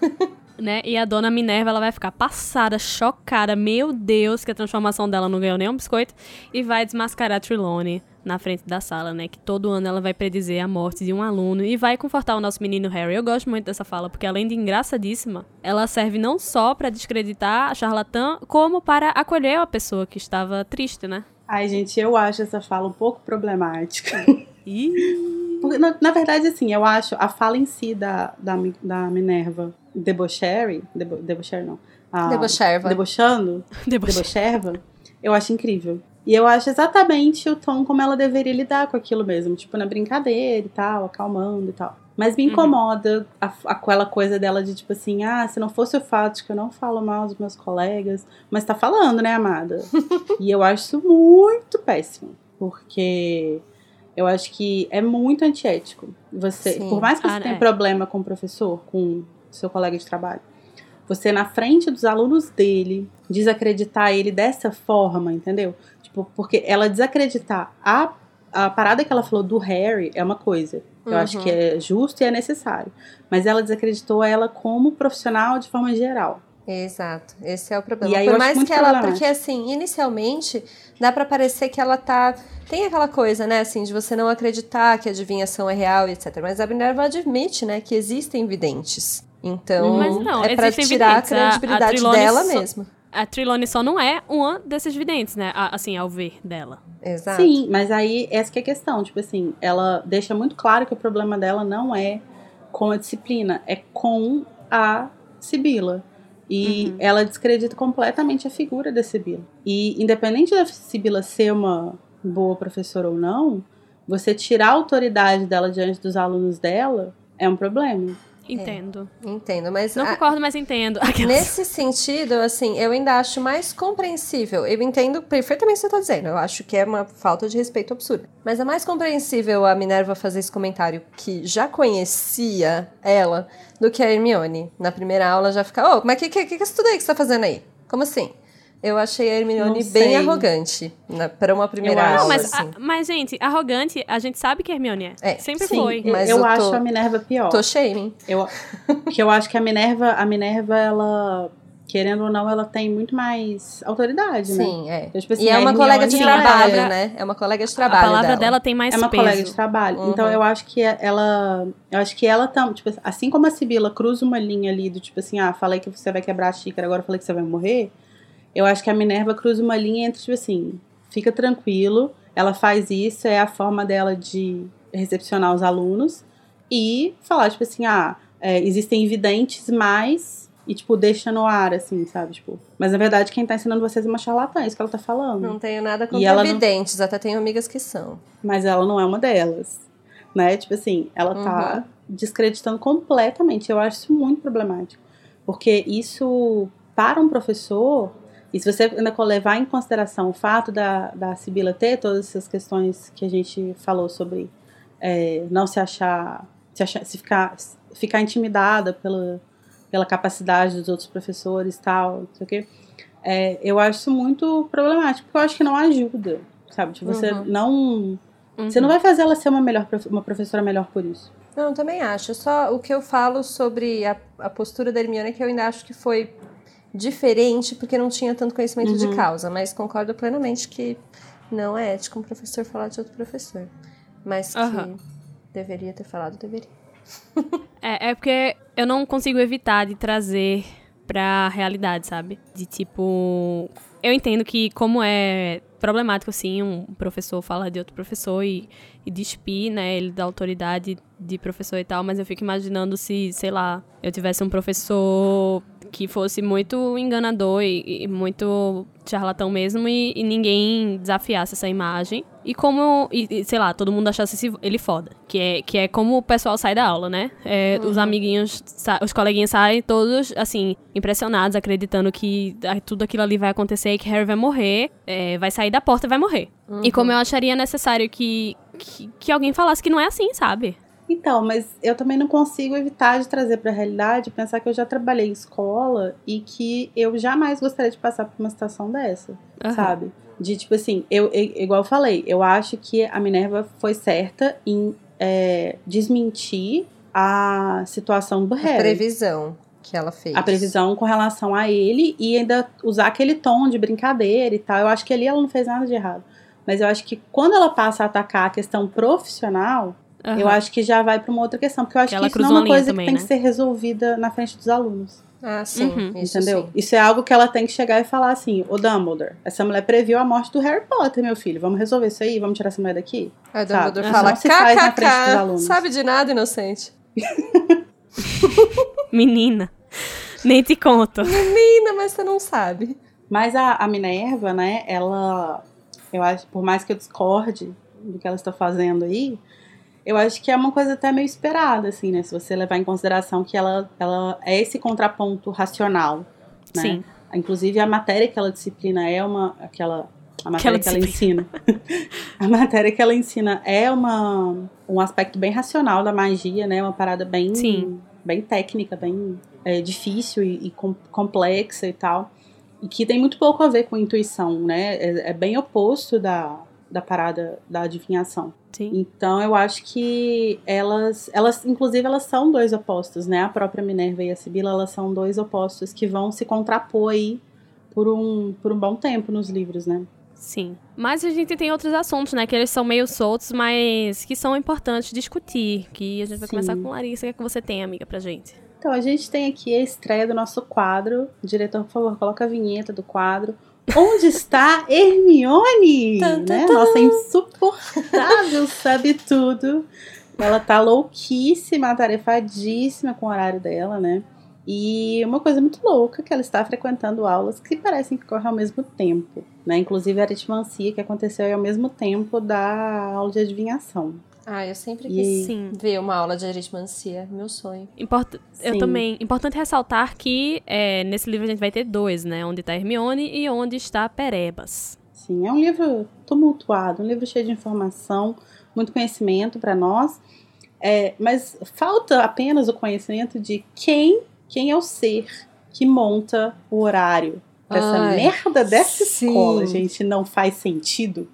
né? E a dona Minerva, ela vai ficar passada, chocada. Meu Deus, que a transformação dela não ganhou nenhum biscoito. E vai desmascarar Trelawney na frente da sala, né? Que todo ano ela vai predizer a morte de um aluno e vai confortar o nosso menino Harry. Eu gosto muito dessa fala, porque além de engraçadíssima, ela serve não só pra descreditar a charlatã, como para acolher a pessoa que estava triste, né? Ai, gente, eu acho essa fala um pouco problemática. Ih, Porque, na, na verdade, assim, eu acho a fala em si da, da, da Minerva debochary, debo, debochary não, a, Debocherva. debochando, deboche. debocherva, eu acho incrível. E eu acho exatamente o tom como ela deveria lidar com aquilo mesmo, tipo, na brincadeira e tal, acalmando e tal. Mas me incomoda a- aquela coisa dela de tipo assim, ah, se não fosse o fato de que eu não falo mal dos meus colegas, mas tá falando, né, amada? e eu acho isso muito péssimo, porque eu acho que é muito antiético. Você, Sim. por mais que você Ah, tenha é. problema com o professor, com seu colega de trabalho, você na frente dos alunos dele desacreditar ele dessa forma, entendeu? Tipo, porque ela desacreditar a, a parada que ela falou do Harry é uma coisa. Eu Uhum. acho que é justo e é necessário. Mas ela desacreditou ela como profissional de forma geral. Exato, esse é o problema. E aí Por mais que ela, porque assim, inicialmente dá pra parecer que ela tá tem aquela coisa, né, assim, de você não acreditar que a adivinhação é real, etc. Mas a Minerva admite, né, que existem videntes. Então, Mas não, é pra tirar. A- a a credibilidade Trelawney dela só- mesma. A Trelawney só não é uma desses videntes, né? A- Assim, ao ver dela. Exato. Sim, mas aí essa que é a questão. Tipo assim, ela deixa muito claro que o problema dela não é com a disciplina, é com a Sibila. E Uhum. ela descredita completamente a figura da Sibila. E independente da Sibila ser uma boa professora ou não, você tirar a autoridade dela diante dos alunos dela é um problema. Entendo. Entendo, mas Não a- concordo, mas entendo. Aquelas- Nesse sentido, assim, eu ainda acho mais compreensível. Eu entendo perfeitamente o que você está dizendo. Eu acho que é uma falta de respeito absurda. Mas é mais compreensível a Minerva fazer esse comentário que já conhecia ela do que a Hermione. Na primeira aula já fica, ô, mas que, que, que, que isso tudo aí que você tá fazendo aí? Como assim? Eu achei a Hermione Não bem sei. arrogante na, para uma primeira Eu aula. Não, mas, assim. a- mas, gente, arrogante, a gente sabe que a Hermione é. É, Sempre sim. foi. Mas eu eu acho tô- a Minerva pior. Tô shaming. Eu, que eu acho que a Minerva, a Minerva, ela, querendo ou não, ela tem muito mais autoridade, né? Sim, é. Então, tipo assim, e é a uma Hermione, colega de Sim, a trabalho, palavra- né? É uma colega de A trabalho palavra dela. dela tem mais é uma peso. colega de trabalho. Uhum. Então eu acho que ela. Eu acho que ela tam, tipo, assim como a Sibila cruza uma linha ali do tipo assim, ah, falei que você vai quebrar a xícara, agora eu falei que você vai morrer. Eu acho que a Minerva cruza uma linha entre, tipo assim, fica tranquilo, ela faz isso, é a forma dela de recepcionar os alunos e falar, tipo assim, ah, é, existem videntes, mas e, tipo, deixa no ar, assim, sabe? Tipo, mas na verdade quem tá ensinando vocês é uma charlatã, é isso que ela tá falando. Não tenho nada contra ela não- videntes, até tenho amigas que são. Mas ela não é uma delas, né? Tipo assim, ela tá descreditando completamente. Eu acho isso muito problemático. Porque isso, para um professor, e se você ainda levar em consideração o fato da, da Sibila ter todas essas questões que a gente falou sobre é, não se achar, se, achar, se ficar, ficar intimidada pela, pela capacidade dos outros professores e tal, não sei o quê, é, eu acho isso muito problemático, porque eu acho que não ajuda, sabe? Tipo, você Uhum. não. Você não vai fazer ela ser uma, melhor, uma professora melhor por isso. Não, também acho. Só o que eu falo sobre a, a postura da Hermione é que eu ainda acho que foi diferente porque não tinha tanto conhecimento Uhum. de causa, mas concordo plenamente que não é ético um professor falar de outro professor. Mas que Aham. deveria ter falado, deveria. É, é porque eu não consigo evitar de trazer pra realidade, sabe? De tipo. Eu entendo que, como é problemático, assim, um professor falar de outro professor e, e despir, né, ele da autoridade de professor e tal, mas eu fico imaginando se, sei lá, eu tivesse um professor que fosse muito enganador e, e muito charlatão mesmo e, e ninguém desafiasse essa imagem. E como, e, sei lá, todo mundo achasse ele foda. Que é, que é como o pessoal sai da aula, né? É, Os amiguinhos, os coleguinhas saem todos, assim, impressionados, acreditando que tudo aquilo ali vai acontecer e que Harry vai morrer, é, vai sair da porta e vai morrer. E como eu acharia necessário que, que, que alguém falasse que não é assim, sabe? Então, mas eu também não consigo evitar de trazer pra realidade pensar que eu já trabalhei em escola e que eu jamais gostaria de passar por uma situação dessa, Aham. sabe? De tipo assim, eu, eu- igual eu falei, eu acho que a Minerva foi certa em é, desmentir a situação do A Harry. previsão que ela fez. a previsão com relação a ele e ainda usar aquele tom de brincadeira e tal. Eu acho que ali ela não fez nada de errado. Mas eu acho que quando ela passa a atacar a questão profissional, Aham. eu acho que já vai para uma outra questão. Porque eu acho Que que, ela isso não é uma coisa também, que tem né? que ser resolvida na frente dos alunos. Ah, sim. Uhum. Isso entendeu? sim. Isso é algo que ela tem que chegar e falar assim: Ô Dumbledore, essa mulher previu a morte do Harry Potter, meu filho. Vamos resolver isso aí? Vamos tirar essa mulher daqui? Aí o Sabe? Dumbledore Isso fala, não se faz na frente dos kkk, alunos. sabe de nada, inocente. Menina, nem te conto. Menina, mas você não sabe. Mas a, a Minerva, né, ela. Eu acho, por mais que eu discorde do que ela está fazendo aí, eu acho que é uma coisa até meio esperada, assim, né? Se você levar em consideração que ela, ela é esse contraponto racional. Né? Sim. Inclusive, a matéria que ela disciplina é uma. Aquela. A matéria que ela ensina. a matéria que ela ensina é uma, um aspecto bem racional da magia, né? Uma parada bem, Sim. bem técnica, bem é, difícil e, e com- complexa e tal. E que tem muito pouco a ver com intuição, né? É, é bem oposto da, da parada da adivinhação. Sim. Então eu acho que elas, elas, inclusive, elas são dois opostos, né? A própria Minerva e a Sibila, elas são dois opostos que vão se contrapor aí por um, por um bom tempo nos livros, né? Sim. Mas a gente tem outros assuntos, né? Que eles são meio soltos, mas que são importantes discutir. Que a gente vai Sim. começar com Larissa. O que, é que você tem, amiga, pra gente? Então a gente tem aqui a estreia do nosso quadro. Diretor, por favor, coloca a vinheta do quadro. Onde está Hermione? Né? Nossa insuportável sabe tudo. Ela tá louquíssima, atarefadíssima com o horário dela, né? E uma coisa muito louca que ela está frequentando aulas que parecem que ocorrem ao mesmo tempo, né? Inclusive a aritmancia que aconteceu ao mesmo tempo da aula de adivinhação. Ah, eu sempre E- quis Sim. ver uma aula de aritmancia, meu sonho. Import... Eu também. Importante ressaltar que é, nesse livro a gente vai ter dois, né? Onde tá Hermione e onde está Perebas. Sim, é um livro tumultuado, um livro cheio de informação, muito conhecimento para nós. É, mas falta apenas o conhecimento de quem, quem é o ser que monta o horário dessa Ai, merda dessa sim. escola, gente. Não faz sentido.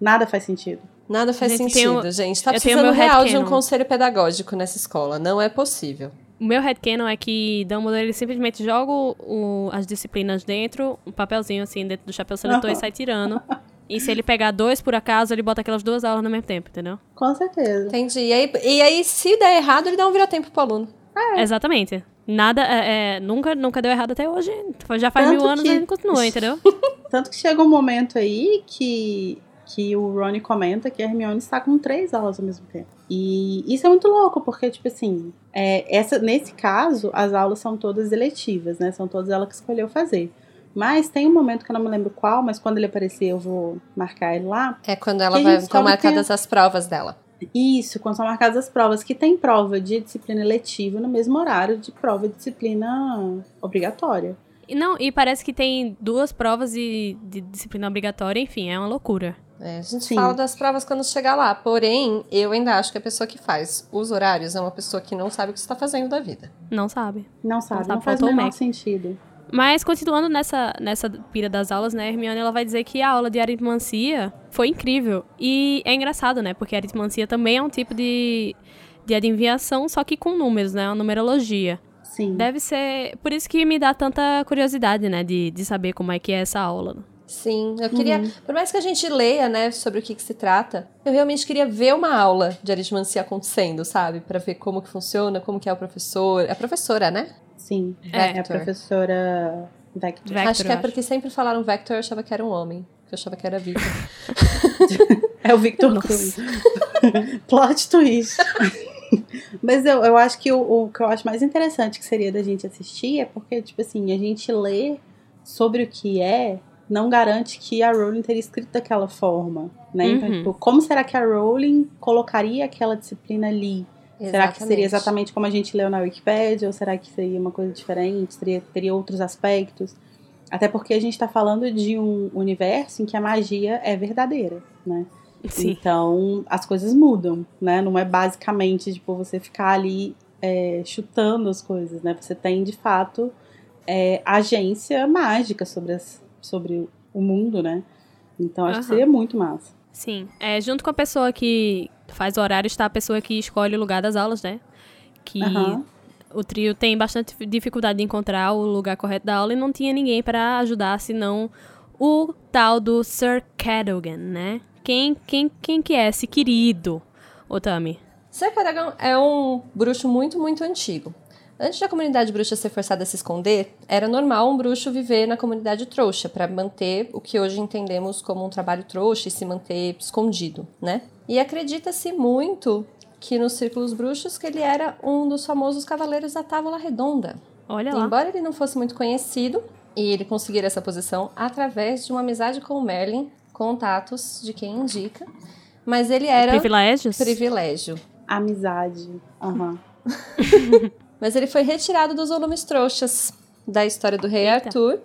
Nada faz sentido. Nada faz Gente, sentido, um- gente. Tá tenho precisando meu real de um conselho pedagógico nessa escola. Não é possível. O meu headcanon é que Dumbledore ele simplesmente joga o- as disciplinas dentro, um papelzinho assim dentro do chapéu seletor e sai tirando. E se ele pegar dois por acaso, ele bota aquelas duas aulas no mesmo tempo, entendeu? Com certeza. Entendi. E aí, e aí se der errado, ele dá um vira-tempo pro aluno. Exatamente. Nada, é, é, nunca, nunca deu errado até hoje. Já faz Tanto mil anos que- e ele continua, entendeu? Tanto que chega um momento aí que que o Ronnie comenta que a Hermione está com três aulas ao mesmo tempo. E isso é muito louco, porque, tipo assim, é, essa, nesse caso, as aulas são todas eletivas, né? São todas ela que escolheu fazer. Mas tem um momento que eu não me lembro qual, mas quando ele aparecer eu vou marcar ele lá. É quando ela vai estão marcadas as provas dela. Isso, quando são marcadas as provas, que tem prova de disciplina eletiva no mesmo horário de prova de disciplina obrigatória. Não, e parece que tem duas provas de, de disciplina obrigatória, enfim, é uma loucura. É, a gente Sim. fala das provas quando chegar lá. Porém, eu ainda acho que a pessoa que faz os horários é uma pessoa que não sabe o que está fazendo da vida. Não sabe. Não sabe, não, sabe, não faz o menor sentido. Mas continuando nessa, nessa pira das aulas, né, Hermione ela vai dizer que a aula de aritmancia foi incrível. E é engraçado, né, porque a aritmancia também é um tipo de, de adivinhação, só que com números, né, uma numerologia. Sim. Deve ser. Por isso que me dá tanta curiosidade, né, de, de saber como é que é essa aula. Sim, eu queria. Uhum. Por mais que a gente leia, né, sobre o que, que, se trata, eu realmente queria ver uma aula de aritmancia acontecendo, sabe? para ver como que funciona, como que é o professor. É a professora, né? Sim, é, é a professora Vector. Vector acho que é porque sempre falaram Vector, eu achava que era um homem. Eu achava que era Victor. é o Victor Cruz. Plot twist. Mas eu, eu acho que o, o que eu acho mais interessante que seria da gente assistir é porque, tipo assim, a gente lê sobre o que é não garante que a Rowling teria escrito daquela forma, né? Então, uhum. tipo, como será que a Rowling colocaria aquela disciplina ali? Exatamente. Será que seria exatamente como a gente leu na Wikipedia? Ou será que seria uma coisa diferente? Teria, teria outros aspectos? Até porque a gente está falando de um universo em que a magia é verdadeira, né? Sim. Então, as coisas mudam, né? Não é basicamente, tipo, você ficar ali é, chutando as coisas, né? Você tem, de fato, é, agência mágica sobre, as, sobre o mundo, né? Então, acho uhum. que seria muito massa. Sim. É, junto com a pessoa que faz o horário está a pessoa que escolhe o lugar das aulas, né? Que uhum. o trio tem bastante dificuldade de encontrar o lugar correto da aula e não tinha ninguém para ajudar, senão o tal do Sir Cadogan, né? Quem, quem, quem que é esse querido, Otami? Sir Cadogan é um bruxo muito, muito antigo. Antes da comunidade bruxa ser forçada a se esconder, era normal um bruxo viver na comunidade trouxa para manter o que hoje entendemos como um trabalho trouxa e se manter escondido, né? E acredita-se muito que nos círculos bruxos que ele era um dos famosos cavaleiros da Távola Redonda. Olha lá. Embora ele não fosse muito conhecido, e ele conseguir essa posição através de uma amizade com o Merlin contatos de quem indica. Mas ele era. Privilégios? Privilégio. Amizade. Uhum. Mas ele foi retirado dos volumes trouxas da história do rei Eita. Arthur.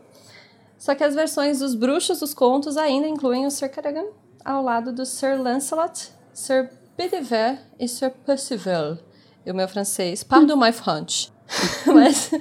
Só que as versões dos bruxos dos contos ainda incluem o Sir Cadogan ao lado do Sir Lancelot, Sir Bedivere e Sir Percival. E o meu francês, pardon my French. Mas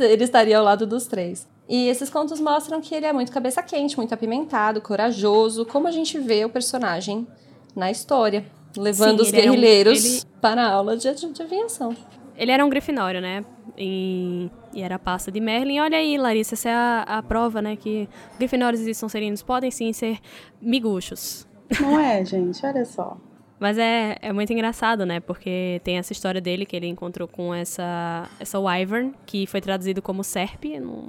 ele estaria ao lado dos três. E esses contos mostram que ele é muito cabeça quente, muito apimentado, corajoso, como a gente vê o personagem na história, levando Sim, os guerrilheiros um, ele... para a aula de, aviação. Ele era um grifinório, né? E, e era a pasta de Merlin. Olha aí, Larissa, essa é a, a prova, né? Que grifinórios e Sonserinos podem sim ser miguxos. Não é, gente? Olha só. Mas é, é muito engraçado, né? Porque tem essa história dele que ele encontrou com essa, essa Wyvern, que foi traduzido como Serp. Eu não,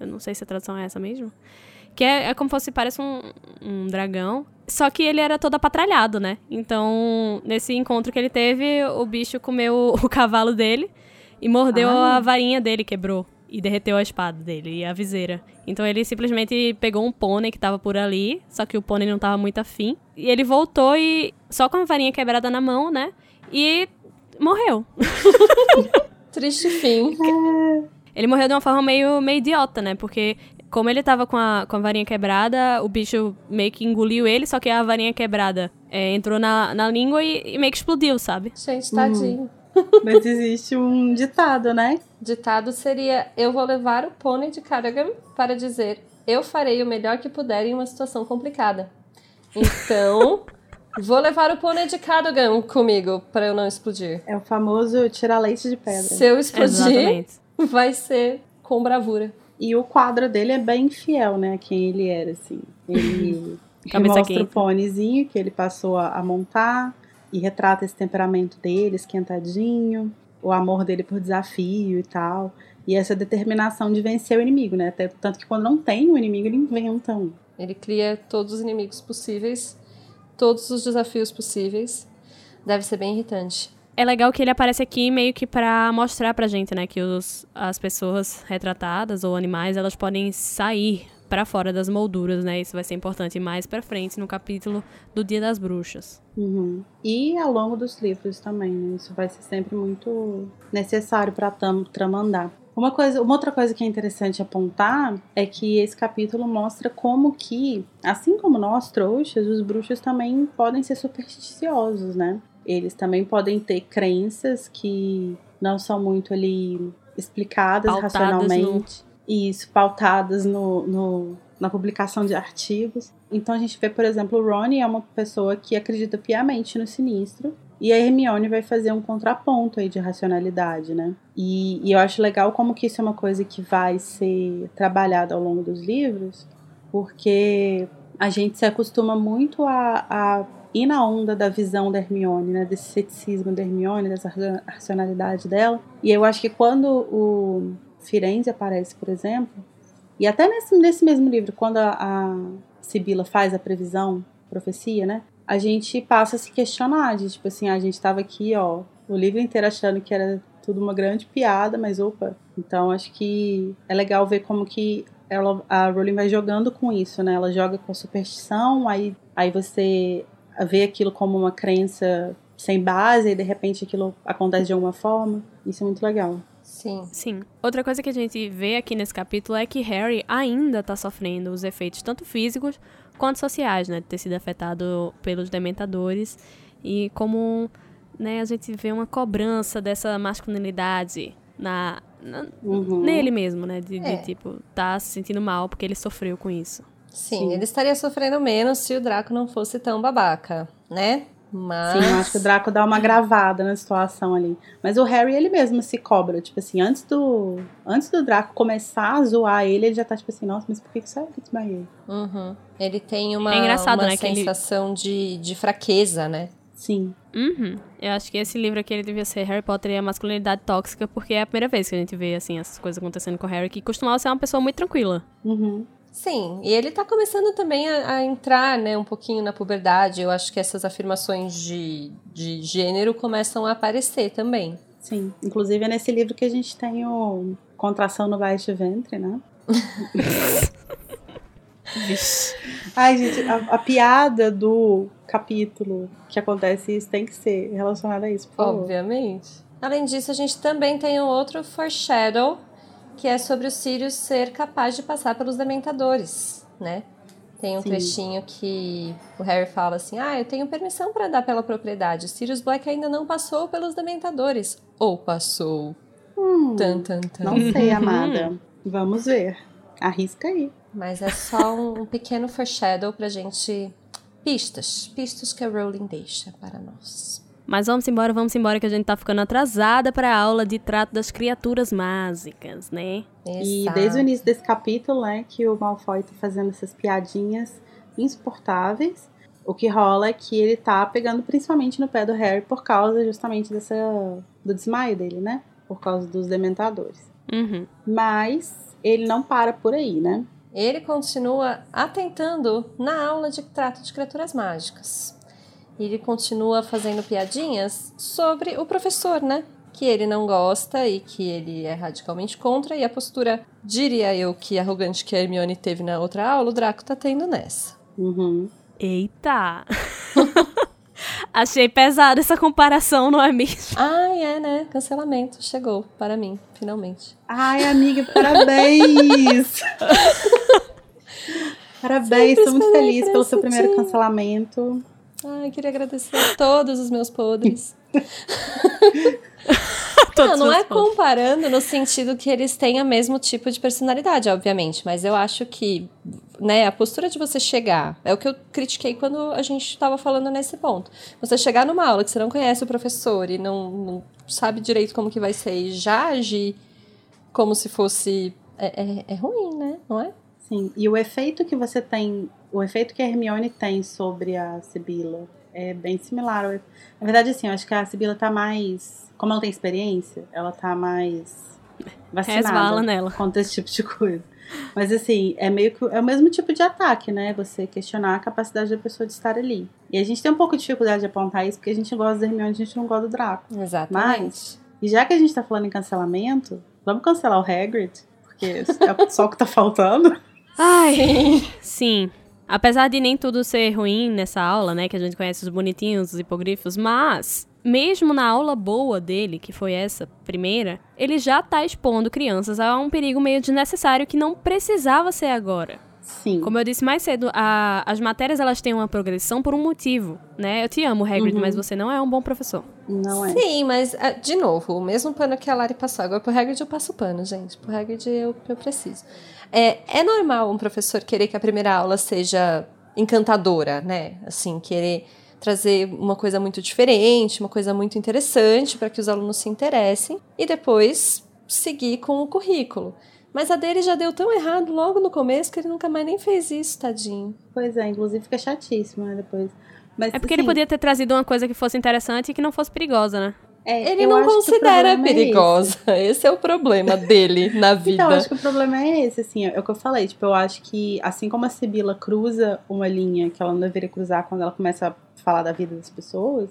eu não sei se a tradução é essa mesmo. Que é, é como se parece um, um dragão. Só que ele era todo apatralhado, né? Então, nesse encontro que ele teve, o bicho comeu o cavalo dele e mordeu a varinha dele, quebrou. E derreteu a espada dele e a viseira. Então ele simplesmente pegou um pônei que tava por ali, só que o pônei não tava muito afim. E ele voltou e. só com a varinha quebrada na mão, né? E morreu. Triste fim. Ele morreu de uma forma meio, meio idiota, né? Porque como ele tava com a, com a varinha quebrada, o bicho meio que engoliu ele, só que a varinha quebrada é, entrou na, na língua e, e, meio que explodiu, sabe? Gente, tadinho. Hum. Mas existe um ditado, né? Ditado seria: Eu vou levar o pônei de Caragam para dizer eu farei o melhor que puder em uma situação complicada. Então, vou levar o pônei de Cadogan comigo para eu não explodir. É o famoso tirar leite de pedra. Se eu explodir, Exatamente. vai ser com bravura. E o quadro dele é bem fiel, né? A quem ele era, assim. Ele mostra o pôneizinho que ele passou a, a montar e retrata esse temperamento dele, esquentadinho, o amor dele por desafio e tal. E essa determinação de vencer o inimigo, né? Tanto que quando não tem o inimigo, ele inventa um. Ele cria todos os inimigos possíveis todos os desafios possíveis. Deve ser bem irritante. É legal que ele aparece aqui meio que pra mostrar pra gente, né, que os, as pessoas retratadas ou animais, elas podem sair para fora das molduras, né? Isso vai ser importante mais para frente no capítulo do Dia das Bruxas. Uhum. E ao longo dos livros também, né? Isso vai ser sempre muito necessário para trama andar. Uma, coisa, uma outra coisa que é interessante apontar é que esse capítulo mostra como que, assim como nós trouxas, os bruxos também podem ser supersticiosos, né? Eles também podem ter crenças que não são muito ali explicadas Pautadas racionalmente. No isso, pautadas no, no, na publicação de artigos. Então a gente vê, por exemplo, o Ronnie é uma pessoa que acredita piamente no sinistro. E a Hermione vai fazer um contraponto aí de racionalidade, né? E, e eu acho legal como que isso é uma coisa que vai ser trabalhada ao longo dos livros, porque a gente se acostuma muito a, a ir na onda da visão da Hermione, né? Desse ceticismo da Hermione, dessa racionalidade dela. E eu acho que quando o, Firenze aparece, por exemplo, e até nesse, nesse mesmo livro, quando a, a Sibila faz a previsão, profecia, né? A gente passa a se questionar de, tipo assim, a gente estava aqui, ó, o livro inteiro achando que era tudo uma grande piada, mas opa. Então acho que é legal ver como que ela, a Rowling vai jogando com isso, né? Ela joga com superstição, aí, aí você vê aquilo como uma crença sem base e de repente aquilo acontece de alguma forma. Isso é muito legal. Sim. Sim. Outra coisa que a gente vê aqui nesse capítulo é que Harry ainda tá sofrendo os efeitos tanto físicos quanto sociais, né? De ter sido afetado pelos dementadores. E como né, a gente vê uma cobrança dessa masculinidade na, na uhum. nele mesmo, né? De, é. de, tipo, tá se sentindo mal porque ele sofreu com isso. Sim, Sim, ele estaria sofrendo menos se o Draco não fosse tão babaca, né? Mas... Sim, eu acho que o Draco dá uma gravada na situação ali. Mas o Harry, ele mesmo se cobra. Tipo assim, antes do, antes do Draco começar a zoar ele, ele já tá tipo assim, nossa, mas por que, que você que desmaiei? Uhum. Ele tem uma, é engraçado, uma né, sensação ele... de, de fraqueza, né? Sim. Uhum. Eu acho que esse livro aqui ele devia ser Harry Potter e a masculinidade tóxica, porque é a primeira vez que a gente vê, assim, essas coisas acontecendo com o Harry, que costumava ser uma pessoa muito tranquila. Uhum. Sim, e ele tá começando também a, a, entrar, né, um pouquinho na puberdade. Eu acho que essas afirmações de, de gênero começam a aparecer também. Sim, inclusive é nesse livro que a gente tem o Contração no Baixo Ventre, né? Ai, gente, a, a, piada do capítulo que acontece isso tem que ser relacionada a isso, por favor. Obviamente. Além disso, a gente também tem um outro foreshadow que é sobre o Sirius ser capaz de passar pelos dementadores, né? Tem um Sim. trechinho que o Harry fala assim: Ah, eu tenho permissão para dar pela propriedade. Sirius Black ainda não passou pelos dementadores. Ou passou. Hum, tan, tan, tan. Não sei, amada. Vamos ver. Arrisca aí. Mas é só um pequeno foreshadow pra gente. Pistas. Pistas que a Rowling deixa para nós. Mas vamos embora, vamos embora que a gente tá ficando atrasada para a aula de trato das criaturas mágicas, né? Exato. E desde o início desse capítulo, né, que o Malfoy tá fazendo essas piadinhas insuportáveis. O que rola é que ele tá pegando principalmente no pé do Harry por causa justamente dessa do desmaio dele, né? Por causa dos dementadores. Uhum. Mas ele não para por aí, né? Ele continua atentando na aula de trato de criaturas mágicas. E ele continua fazendo piadinhas sobre o professor, né? Que ele não gosta e que ele é radicalmente contra. E a postura, diria eu, que arrogante que a Hermione teve na outra aula, o Draco tá tendo nessa. Uhum. Eita! Achei pesada essa comparação, não é mesmo? Ai, é, né? Cancelamento. Chegou para mim, finalmente. Ai, amiga, parabéns! parabéns, estou muito feliz pelo seu primeiro cancelamento. Ai, queria agradecer a todos os meus podres. não, não é comparando no sentido que eles têm o mesmo tipo de personalidade, obviamente, mas eu acho que, né, a postura de você chegar, é o que eu critiquei quando a gente estava falando nesse ponto. Você chegar numa aula que você não conhece o professor e não, não sabe direito como que vai ser e já agir como se fosse é, é, é ruim, né? Não é? Sim, e o efeito que você tem, o efeito que a Hermione tem sobre a Sibila é bem similar. Na verdade, assim, eu acho que a Sibila tá mais. Como ela tem experiência, ela tá mais vacinada nela. contra esse tipo de coisa. Mas assim, é meio que é o mesmo tipo de ataque, né? Você questionar a capacidade da pessoa de estar ali. E a gente tem um pouco de dificuldade de apontar isso, porque a gente gosta da Hermione, a gente não gosta do Draco. Exatamente. Mas, e já que a gente tá falando em cancelamento, vamos cancelar o Hagrid? Porque é só o que tá faltando. Ai, sim. sim. Apesar de nem tudo ser ruim nessa aula, né, que a gente conhece os bonitinhos, os hipogrifos, mas mesmo na aula boa dele, que foi essa primeira, ele já tá expondo crianças a um perigo meio desnecessário que não precisava ser agora. Sim. Como eu disse mais cedo, a, as matérias elas têm uma progressão por um motivo, né? Eu te amo, Hagrid, Uhum. mas você não é um bom professor. Não é. Sim, mas, ah, de novo, o mesmo pano que a Lari passou. Agora, pro Hagrid eu passo pano, gente. Pro Hagrid eu, eu preciso. É, é normal um professor querer que a primeira aula seja encantadora, né? Assim, querer trazer uma coisa muito diferente, uma coisa muito interessante para que os alunos se interessem e depois seguir com o currículo. Mas a dele já deu tão errado logo no começo que ele nunca mais nem fez isso, tadinho. Pois é, inclusive fica chatíssimo, né, depois. Mas, É porque ele assim, podia ter trazido uma coisa que fosse interessante e que não fosse perigosa, né? É, Ele não considera problema é esse. perigosa. esse é o problema dele na vida. Então, eu acho que o problema é esse, assim, é o que eu falei. Tipo, eu acho que, assim como a Sibila cruza uma linha que ela não deveria cruzar quando ela começa a falar da vida das pessoas,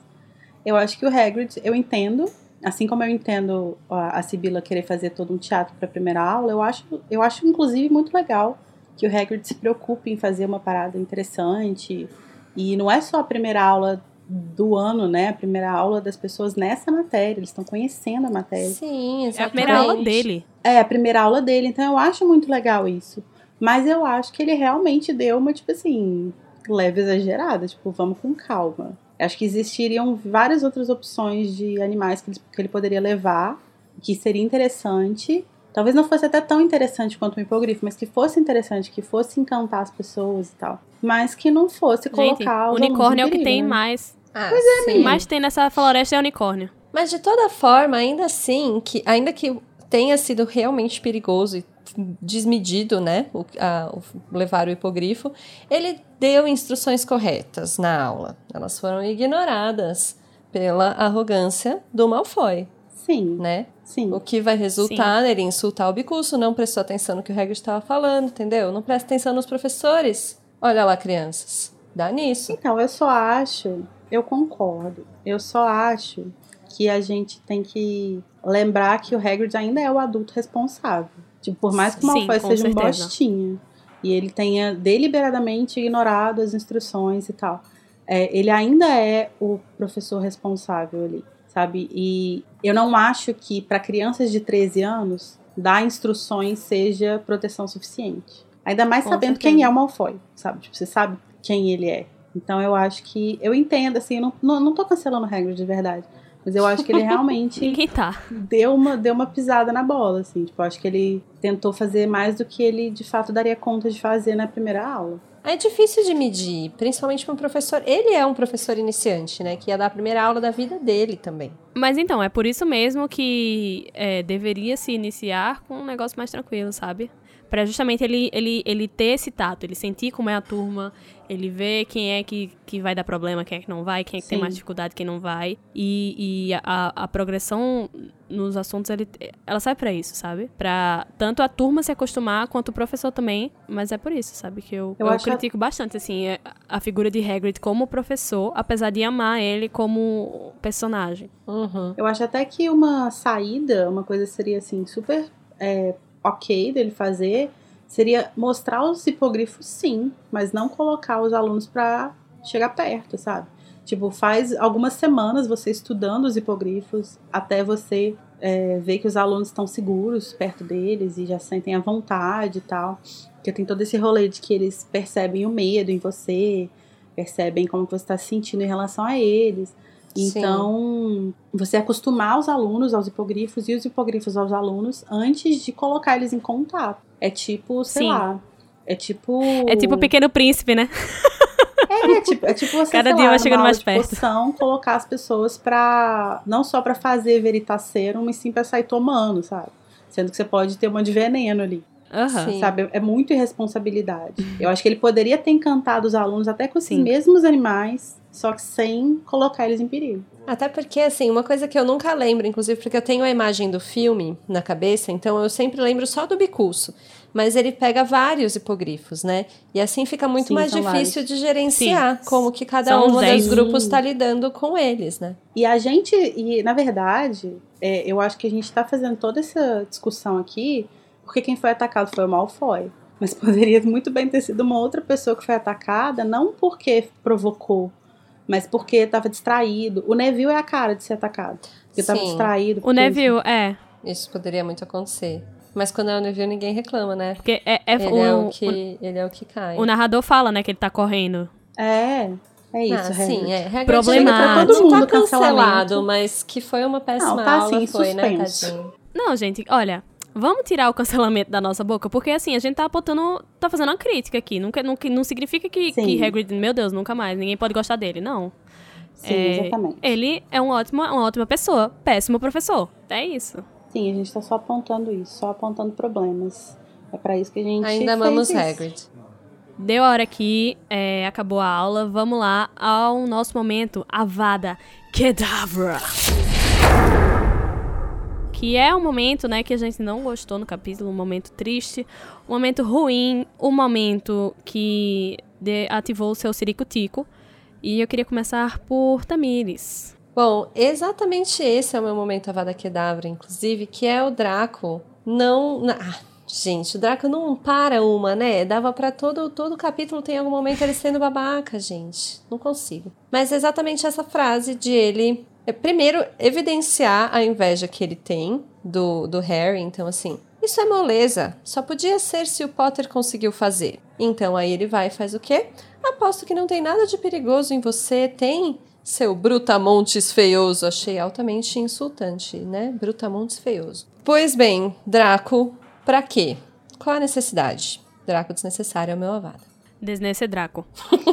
eu acho que o Hagrid, eu entendo, assim como eu entendo a, a Sibila querer fazer todo um teatro pra primeira aula, eu acho, eu acho, inclusive, muito legal que o Hagrid se preocupe em fazer uma parada interessante. E não é só a primeira aula do ano, né? A primeira aula das pessoas nessa matéria. Eles estão conhecendo a matéria. Sim, É exatamente. a primeira aula dele. É, a primeira aula dele, então eu acho muito legal isso. Mas eu acho que ele realmente deu uma, tipo assim, leve exagerada, tipo, vamos com calma. Acho que existiriam várias outras opções de animais que ele, que ele poderia levar, que seria interessante. Talvez não fosse até tão interessante quanto o hipogrifo, mas que fosse interessante, que fosse encantar as pessoas e tal. Mas que não fosse Gente, colocar em unicórnio é o que perigo, tem né? mais. Ah, O sim. que mais tem nessa floresta é unicórnio. Mas de toda forma, ainda assim, que ainda que tenha sido realmente perigoso e desmedido, né, o, a- o- levar o hipogrifo, ele deu instruções corretas na aula. Elas foram ignoradas pela arrogância do Malfoy, Sim, né? sim. O que vai resultar nele insultar o Bicuço, não prestou atenção no que o Hagrid estava falando, entendeu? Não presta atenção nos professores. Olha lá, crianças. Dá nisso. Então, eu só acho, eu concordo. Eu só acho que a gente tem que lembrar que o Hagrid ainda é o adulto responsável. Tipo, por mais que o Malfoy seja um certeza. bostinha e ele tenha deliberadamente ignorado as instruções e tal, é, ele ainda é o professor responsável ali, sabe? E eu não acho que para crianças de 13 anos dar instruções seja proteção suficiente. Ainda mais Com sabendo certeza. quem é o Malfoy, sabe? Tipo, você sabe quem ele é. Então eu acho que. Eu entendo, assim, eu não, não, não tô cancelando Hagrid de verdade. Mas eu acho que ele realmente tá. deu uma, deu uma pisada na bola, assim. Tipo, eu acho que ele tentou fazer mais do que ele de fato daria conta de fazer na primeira aula. É difícil de medir, principalmente para um professor. Ele é um professor iniciante, né? Que ia dar a primeira aula da vida dele também. Mas então, é por isso mesmo que é, deveria se iniciar com um negócio mais tranquilo, sabe? Pra justamente ele, ele, ele ter esse tato, ele sentir como é a turma, ele ver quem é que, que vai dar problema, quem é que não vai, quem é que tem Sim. mais dificuldade, quem não vai. E, e a, a progressão nos assuntos, ele, ela sai pra isso, sabe? Pra tanto a turma se acostumar, quanto o professor também. Mas é por isso, sabe? Que eu, Eu eu, acho critico bastante, assim, é, a figura de Hagrid como professor, apesar de amar ele como personagem. Uhum. Eu acho até que uma saída, uma coisa seria assim, super é, ok dele fazer, seria mostrar os hipogrifos sim, mas não colocar os alunos pra chegar perto, sabe? Tipo, faz algumas semanas você estudando os hipogrifos até você é, ver que os alunos estão seguros perto deles e já sentem à vontade e tal. Porque tem todo esse rolê de que eles percebem o medo em você, percebem como você está se sentindo em relação a eles. Sim. Então, você acostumar os alunos aos hipogrifos e os hipogrifos aos alunos antes de colocar eles em contato. É tipo, sei Sim. lá. É tipo. É tipo o Pequeno Príncipe, né? É, é tipo, é tipo você, Cada dia lá, vai chegando mais perto. poção, colocar as pessoas pra. Não só pra fazer veritaserum, mas sim pra sair tomando, sabe? Sendo que você pode ter uma de veneno ali. Sim. Sabe? É muito irresponsabilidade. Eu acho que ele poderia ter encantado os alunos até com esses Sim. mesmos animais, só que sem colocar eles em perigo. Até porque, assim, uma coisa que eu nunca lembro, inclusive porque eu tenho a imagem do filme na cabeça, então eu sempre lembro só do bicurso. Mas ele pega vários hipogrifos, né? E assim fica muito Sim, mais difícil vários. de gerenciar Sim. como que cada São um dos grupos está lidando com eles, né? E a gente, e na verdade, é, eu acho que a gente tá fazendo toda essa discussão aqui porque quem foi atacado foi o Malfoy. Mas poderia muito bem ter sido uma outra pessoa que foi atacada, não porque provocou, mas porque estava distraído. O Neville é a cara de ser atacado. Porque estava distraído. O porque- Neville, é. Isso poderia muito acontecer. Mas quando é o Neville, ninguém reclama, né? Porque é, é Ele o, é o o- que, ele é o que cai. o narrador fala, né, que ele tá correndo. É, é isso, ah, sim, é. Hagrid Problemático. não Todo mundo tá cancelado, mas que foi uma péssima Não, tá aula, assim, foi, né, suspenso. tadinho? Não, gente, olha, vamos tirar o cancelamento da nossa boca, porque assim, a gente tá apontando, tá fazendo uma crítica aqui. Não, não, não significa que, Sim. que Hagrid, meu Deus, nunca mais, ninguém pode gostar dele, não. Sim, É, exatamente. Ele é um ótimo, uma ótima pessoa, péssimo professor. É isso. Sim, a gente tá só apontando isso, só apontando problemas. É pra isso que a gente Ainda amamos isso. Hagrid. Deu a hora aqui, é, acabou a aula, vamos lá ao nosso momento, Avada Kedavra. Que é um momento, né, que a gente não gostou no capítulo, um momento triste, um momento ruim, um momento que ativou o seu Siricutico. E eu queria começar por Tamires. Bom, exatamente esse é o meu momento Avada Kedavra, inclusive, que é o Draco não... Ah, gente, o Draco não para uma, né? Dava pra todo, todo capítulo tem algum momento ele sendo babaca, gente. Não consigo. Mas é exatamente essa frase de ele... é, Primeiro, evidenciar a inveja que ele tem do, do Harry. Então, assim, isso é moleza. Só podia ser se o Potter conseguiu fazer. Então, aí ele vai e faz o quê? Aposto que não tem nada de perigoso em você. Tem, seu brutamontes feioso. Achei altamente insultante, né? Brutamontes feioso. Pois bem, Draco, pra quê? Qual a necessidade? Draco desnecessário é o meu avada. Desnesse Draco.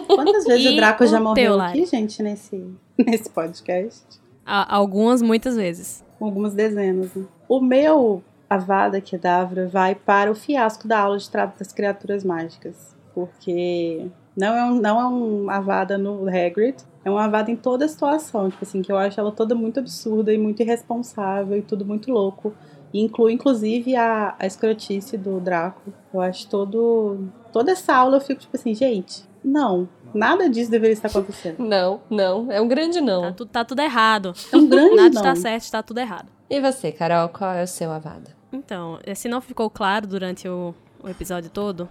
Quantas vezes E o Draco já o morreu teu, aqui, gente, nesse, nesse podcast? A- algumas, muitas vezes. Algumas dezenas. Né? O meu Avada Kedavra vai para o fiasco da aula de trato das criaturas mágicas. Porque não é um, não é um Avada no Hagrid, é um Avada em toda a situação. Tipo assim, que eu acho ela toda muito absurda e muito irresponsável e tudo muito louco. E inclui, inclusive, a, a escrotice do Draco. Eu acho todo. Toda essa aula eu fico tipo assim, gente, não. Nada disso deveria estar acontecendo. Não, não. É um grande Tá, não. tu- tá tudo errado. É um grande Nada não. está certo, está tudo errado. E você, Carol, qual é o seu avada? Então, eh, se não ficou claro durante o, o episódio todo,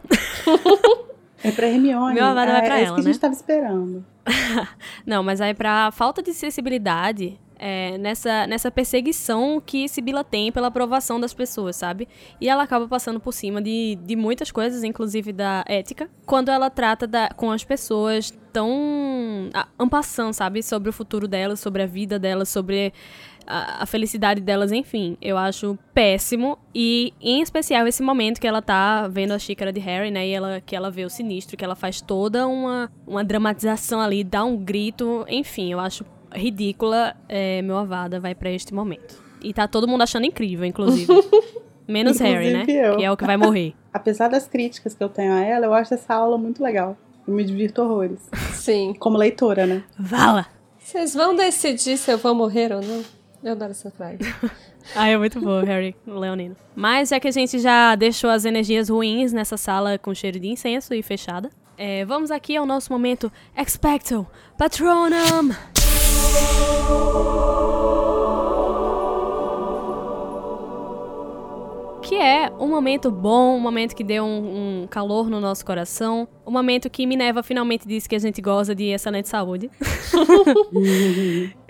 É pra Hermione. Meu Avada é, vai pra é isso ela, que a gente né? tava esperando. Não, mas aí pra falta de sensibilidade é, nessa, nessa perseguição que Sibila tem pela aprovação das pessoas, sabe? E ela acaba passando por cima de, de muitas coisas, inclusive da ética, quando ela trata da, com as pessoas tão ampassando, sabe? Sobre o futuro delas, sobre a vida delas, sobre a, a felicidade delas, enfim. Eu acho péssimo. E, em especial, esse momento que ela tá vendo a xícara de Harry, né? E ela, que ela vê o sinistro, que ela faz toda uma, uma dramatização ali, dá um grito. Enfim, eu acho ridícula. É, meu avada vai pra este momento. E tá todo mundo achando incrível, inclusive. Menos Harry, né? Inclusive eu. Que é o que vai morrer. Apesar das críticas que eu tenho a ela, eu acho essa aula muito legal. Eu me divirto horrores. Sim. Como leitora, né? Vala! Vocês vão decidir se eu vou morrer ou não? Eu adoro essa frase. Ah, é muito bom, Harry Leonino. Mas já que a gente já deixou as energias ruins nessa sala com cheiro de incenso e fechada, é, vamos aqui ao nosso momento Expecto Patronum! Que é um momento bom, um momento que deu um, um calor no nosso coração, um momento que Minerva finalmente disse que a gente goza de excelente saúde.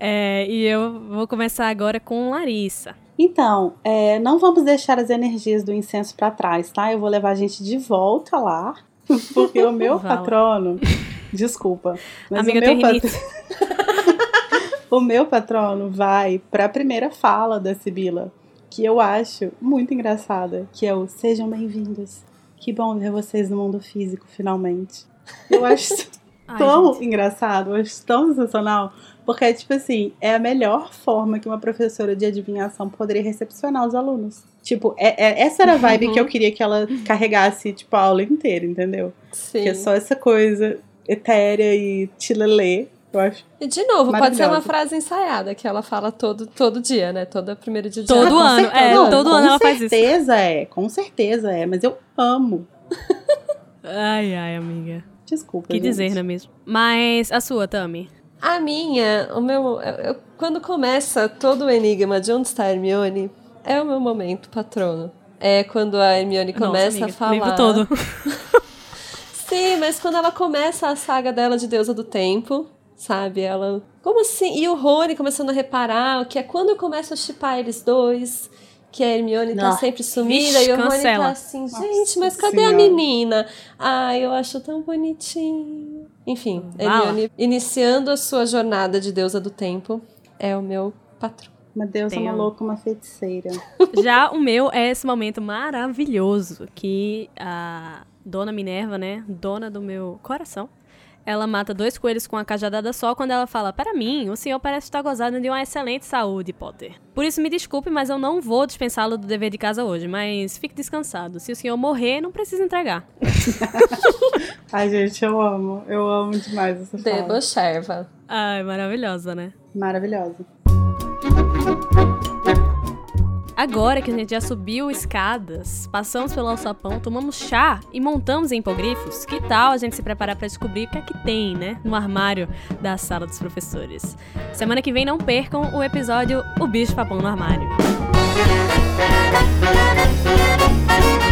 É, e eu vou começar agora com Larissa. Então, é, não vamos deixar as energias do incenso pra trás, tá? Eu vou levar a gente de volta lá. Porque o meu patrono. Desculpa. Mas Amiga, o eu meu, tenho pat- o meu patrono vai pra primeira fala da Sibila, que eu acho muito engraçada, que é o Sejam bem-vindos. Que bom ver vocês no mundo físico, finalmente. Eu acho Ai, tão gente. engraçado, eu acho tão sensacional. Porque, é, tipo assim, é a melhor forma que uma professora de adivinhação poderia recepcionar os alunos. Tipo, é, é- essa era a vibe Uhum. que eu queria que ela carregasse, tipo, a aula inteira, entendeu? Sim. Que é só essa coisa etérea e tilelê. Eu acho. E de novo, pode ser uma frase ensaiada que ela fala todo, todo dia, né? Todo primeiro dia de Todo janeiro. com ano, certeza. é, Não, todo com ano ela faz isso. certeza é, com certeza é, mas eu amo. Ai, ai, amiga. Desculpa. Que gente. dizer, não é mesmo? Mas a sua, Tami? A minha, o meu. eu- eu- quando começa todo o enigma de onde está a Hermione, é o meu momento, patrono. É quando a Hermione começa Nossa, amiga, a falar. O livro todo. Sim, mas quando ela começa a saga dela de Deusa do Tempo, sabe? Ela. Como assim? E o Rony começando a reparar que é quando eu começo a chipar eles dois. Que a Hermione tá Ah, sempre sumida vixe, e o Rony cancela. tá assim, gente, Nossa mas cadê a Senhora. menina? Ai, eu acho tão bonitinho. Enfim, Fala. Hermione iniciando a sua jornada de deusa do tempo é o meu patrão. Uma deusa, Tem uma um- louca, uma feiticeira. Já o meu é esse momento maravilhoso que a dona Minerva, né, dona do meu coração, ela mata dois coelhos com uma cajadada só quando ela fala: Para mim, o senhor parece estar gozando de uma excelente saúde, Potter. Por isso, me desculpe, mas eu não vou dispensá-lo do dever de casa hoje. Mas fique descansado. Se o senhor morrer, não precisa entregar. Ai, gente, eu amo. Eu amo demais essa fala. Debocherva. Ai, maravilhosa, né? Maravilhosa. Agora que a gente já subiu escadas, passamos pelo alçapão, tomamos chá e montamos em hipogrifos, que tal a gente se preparar para descobrir o que é que tem, né, no armário da sala dos professores? Semana que vem não percam o episódio O Bicho Papão no Armário. Música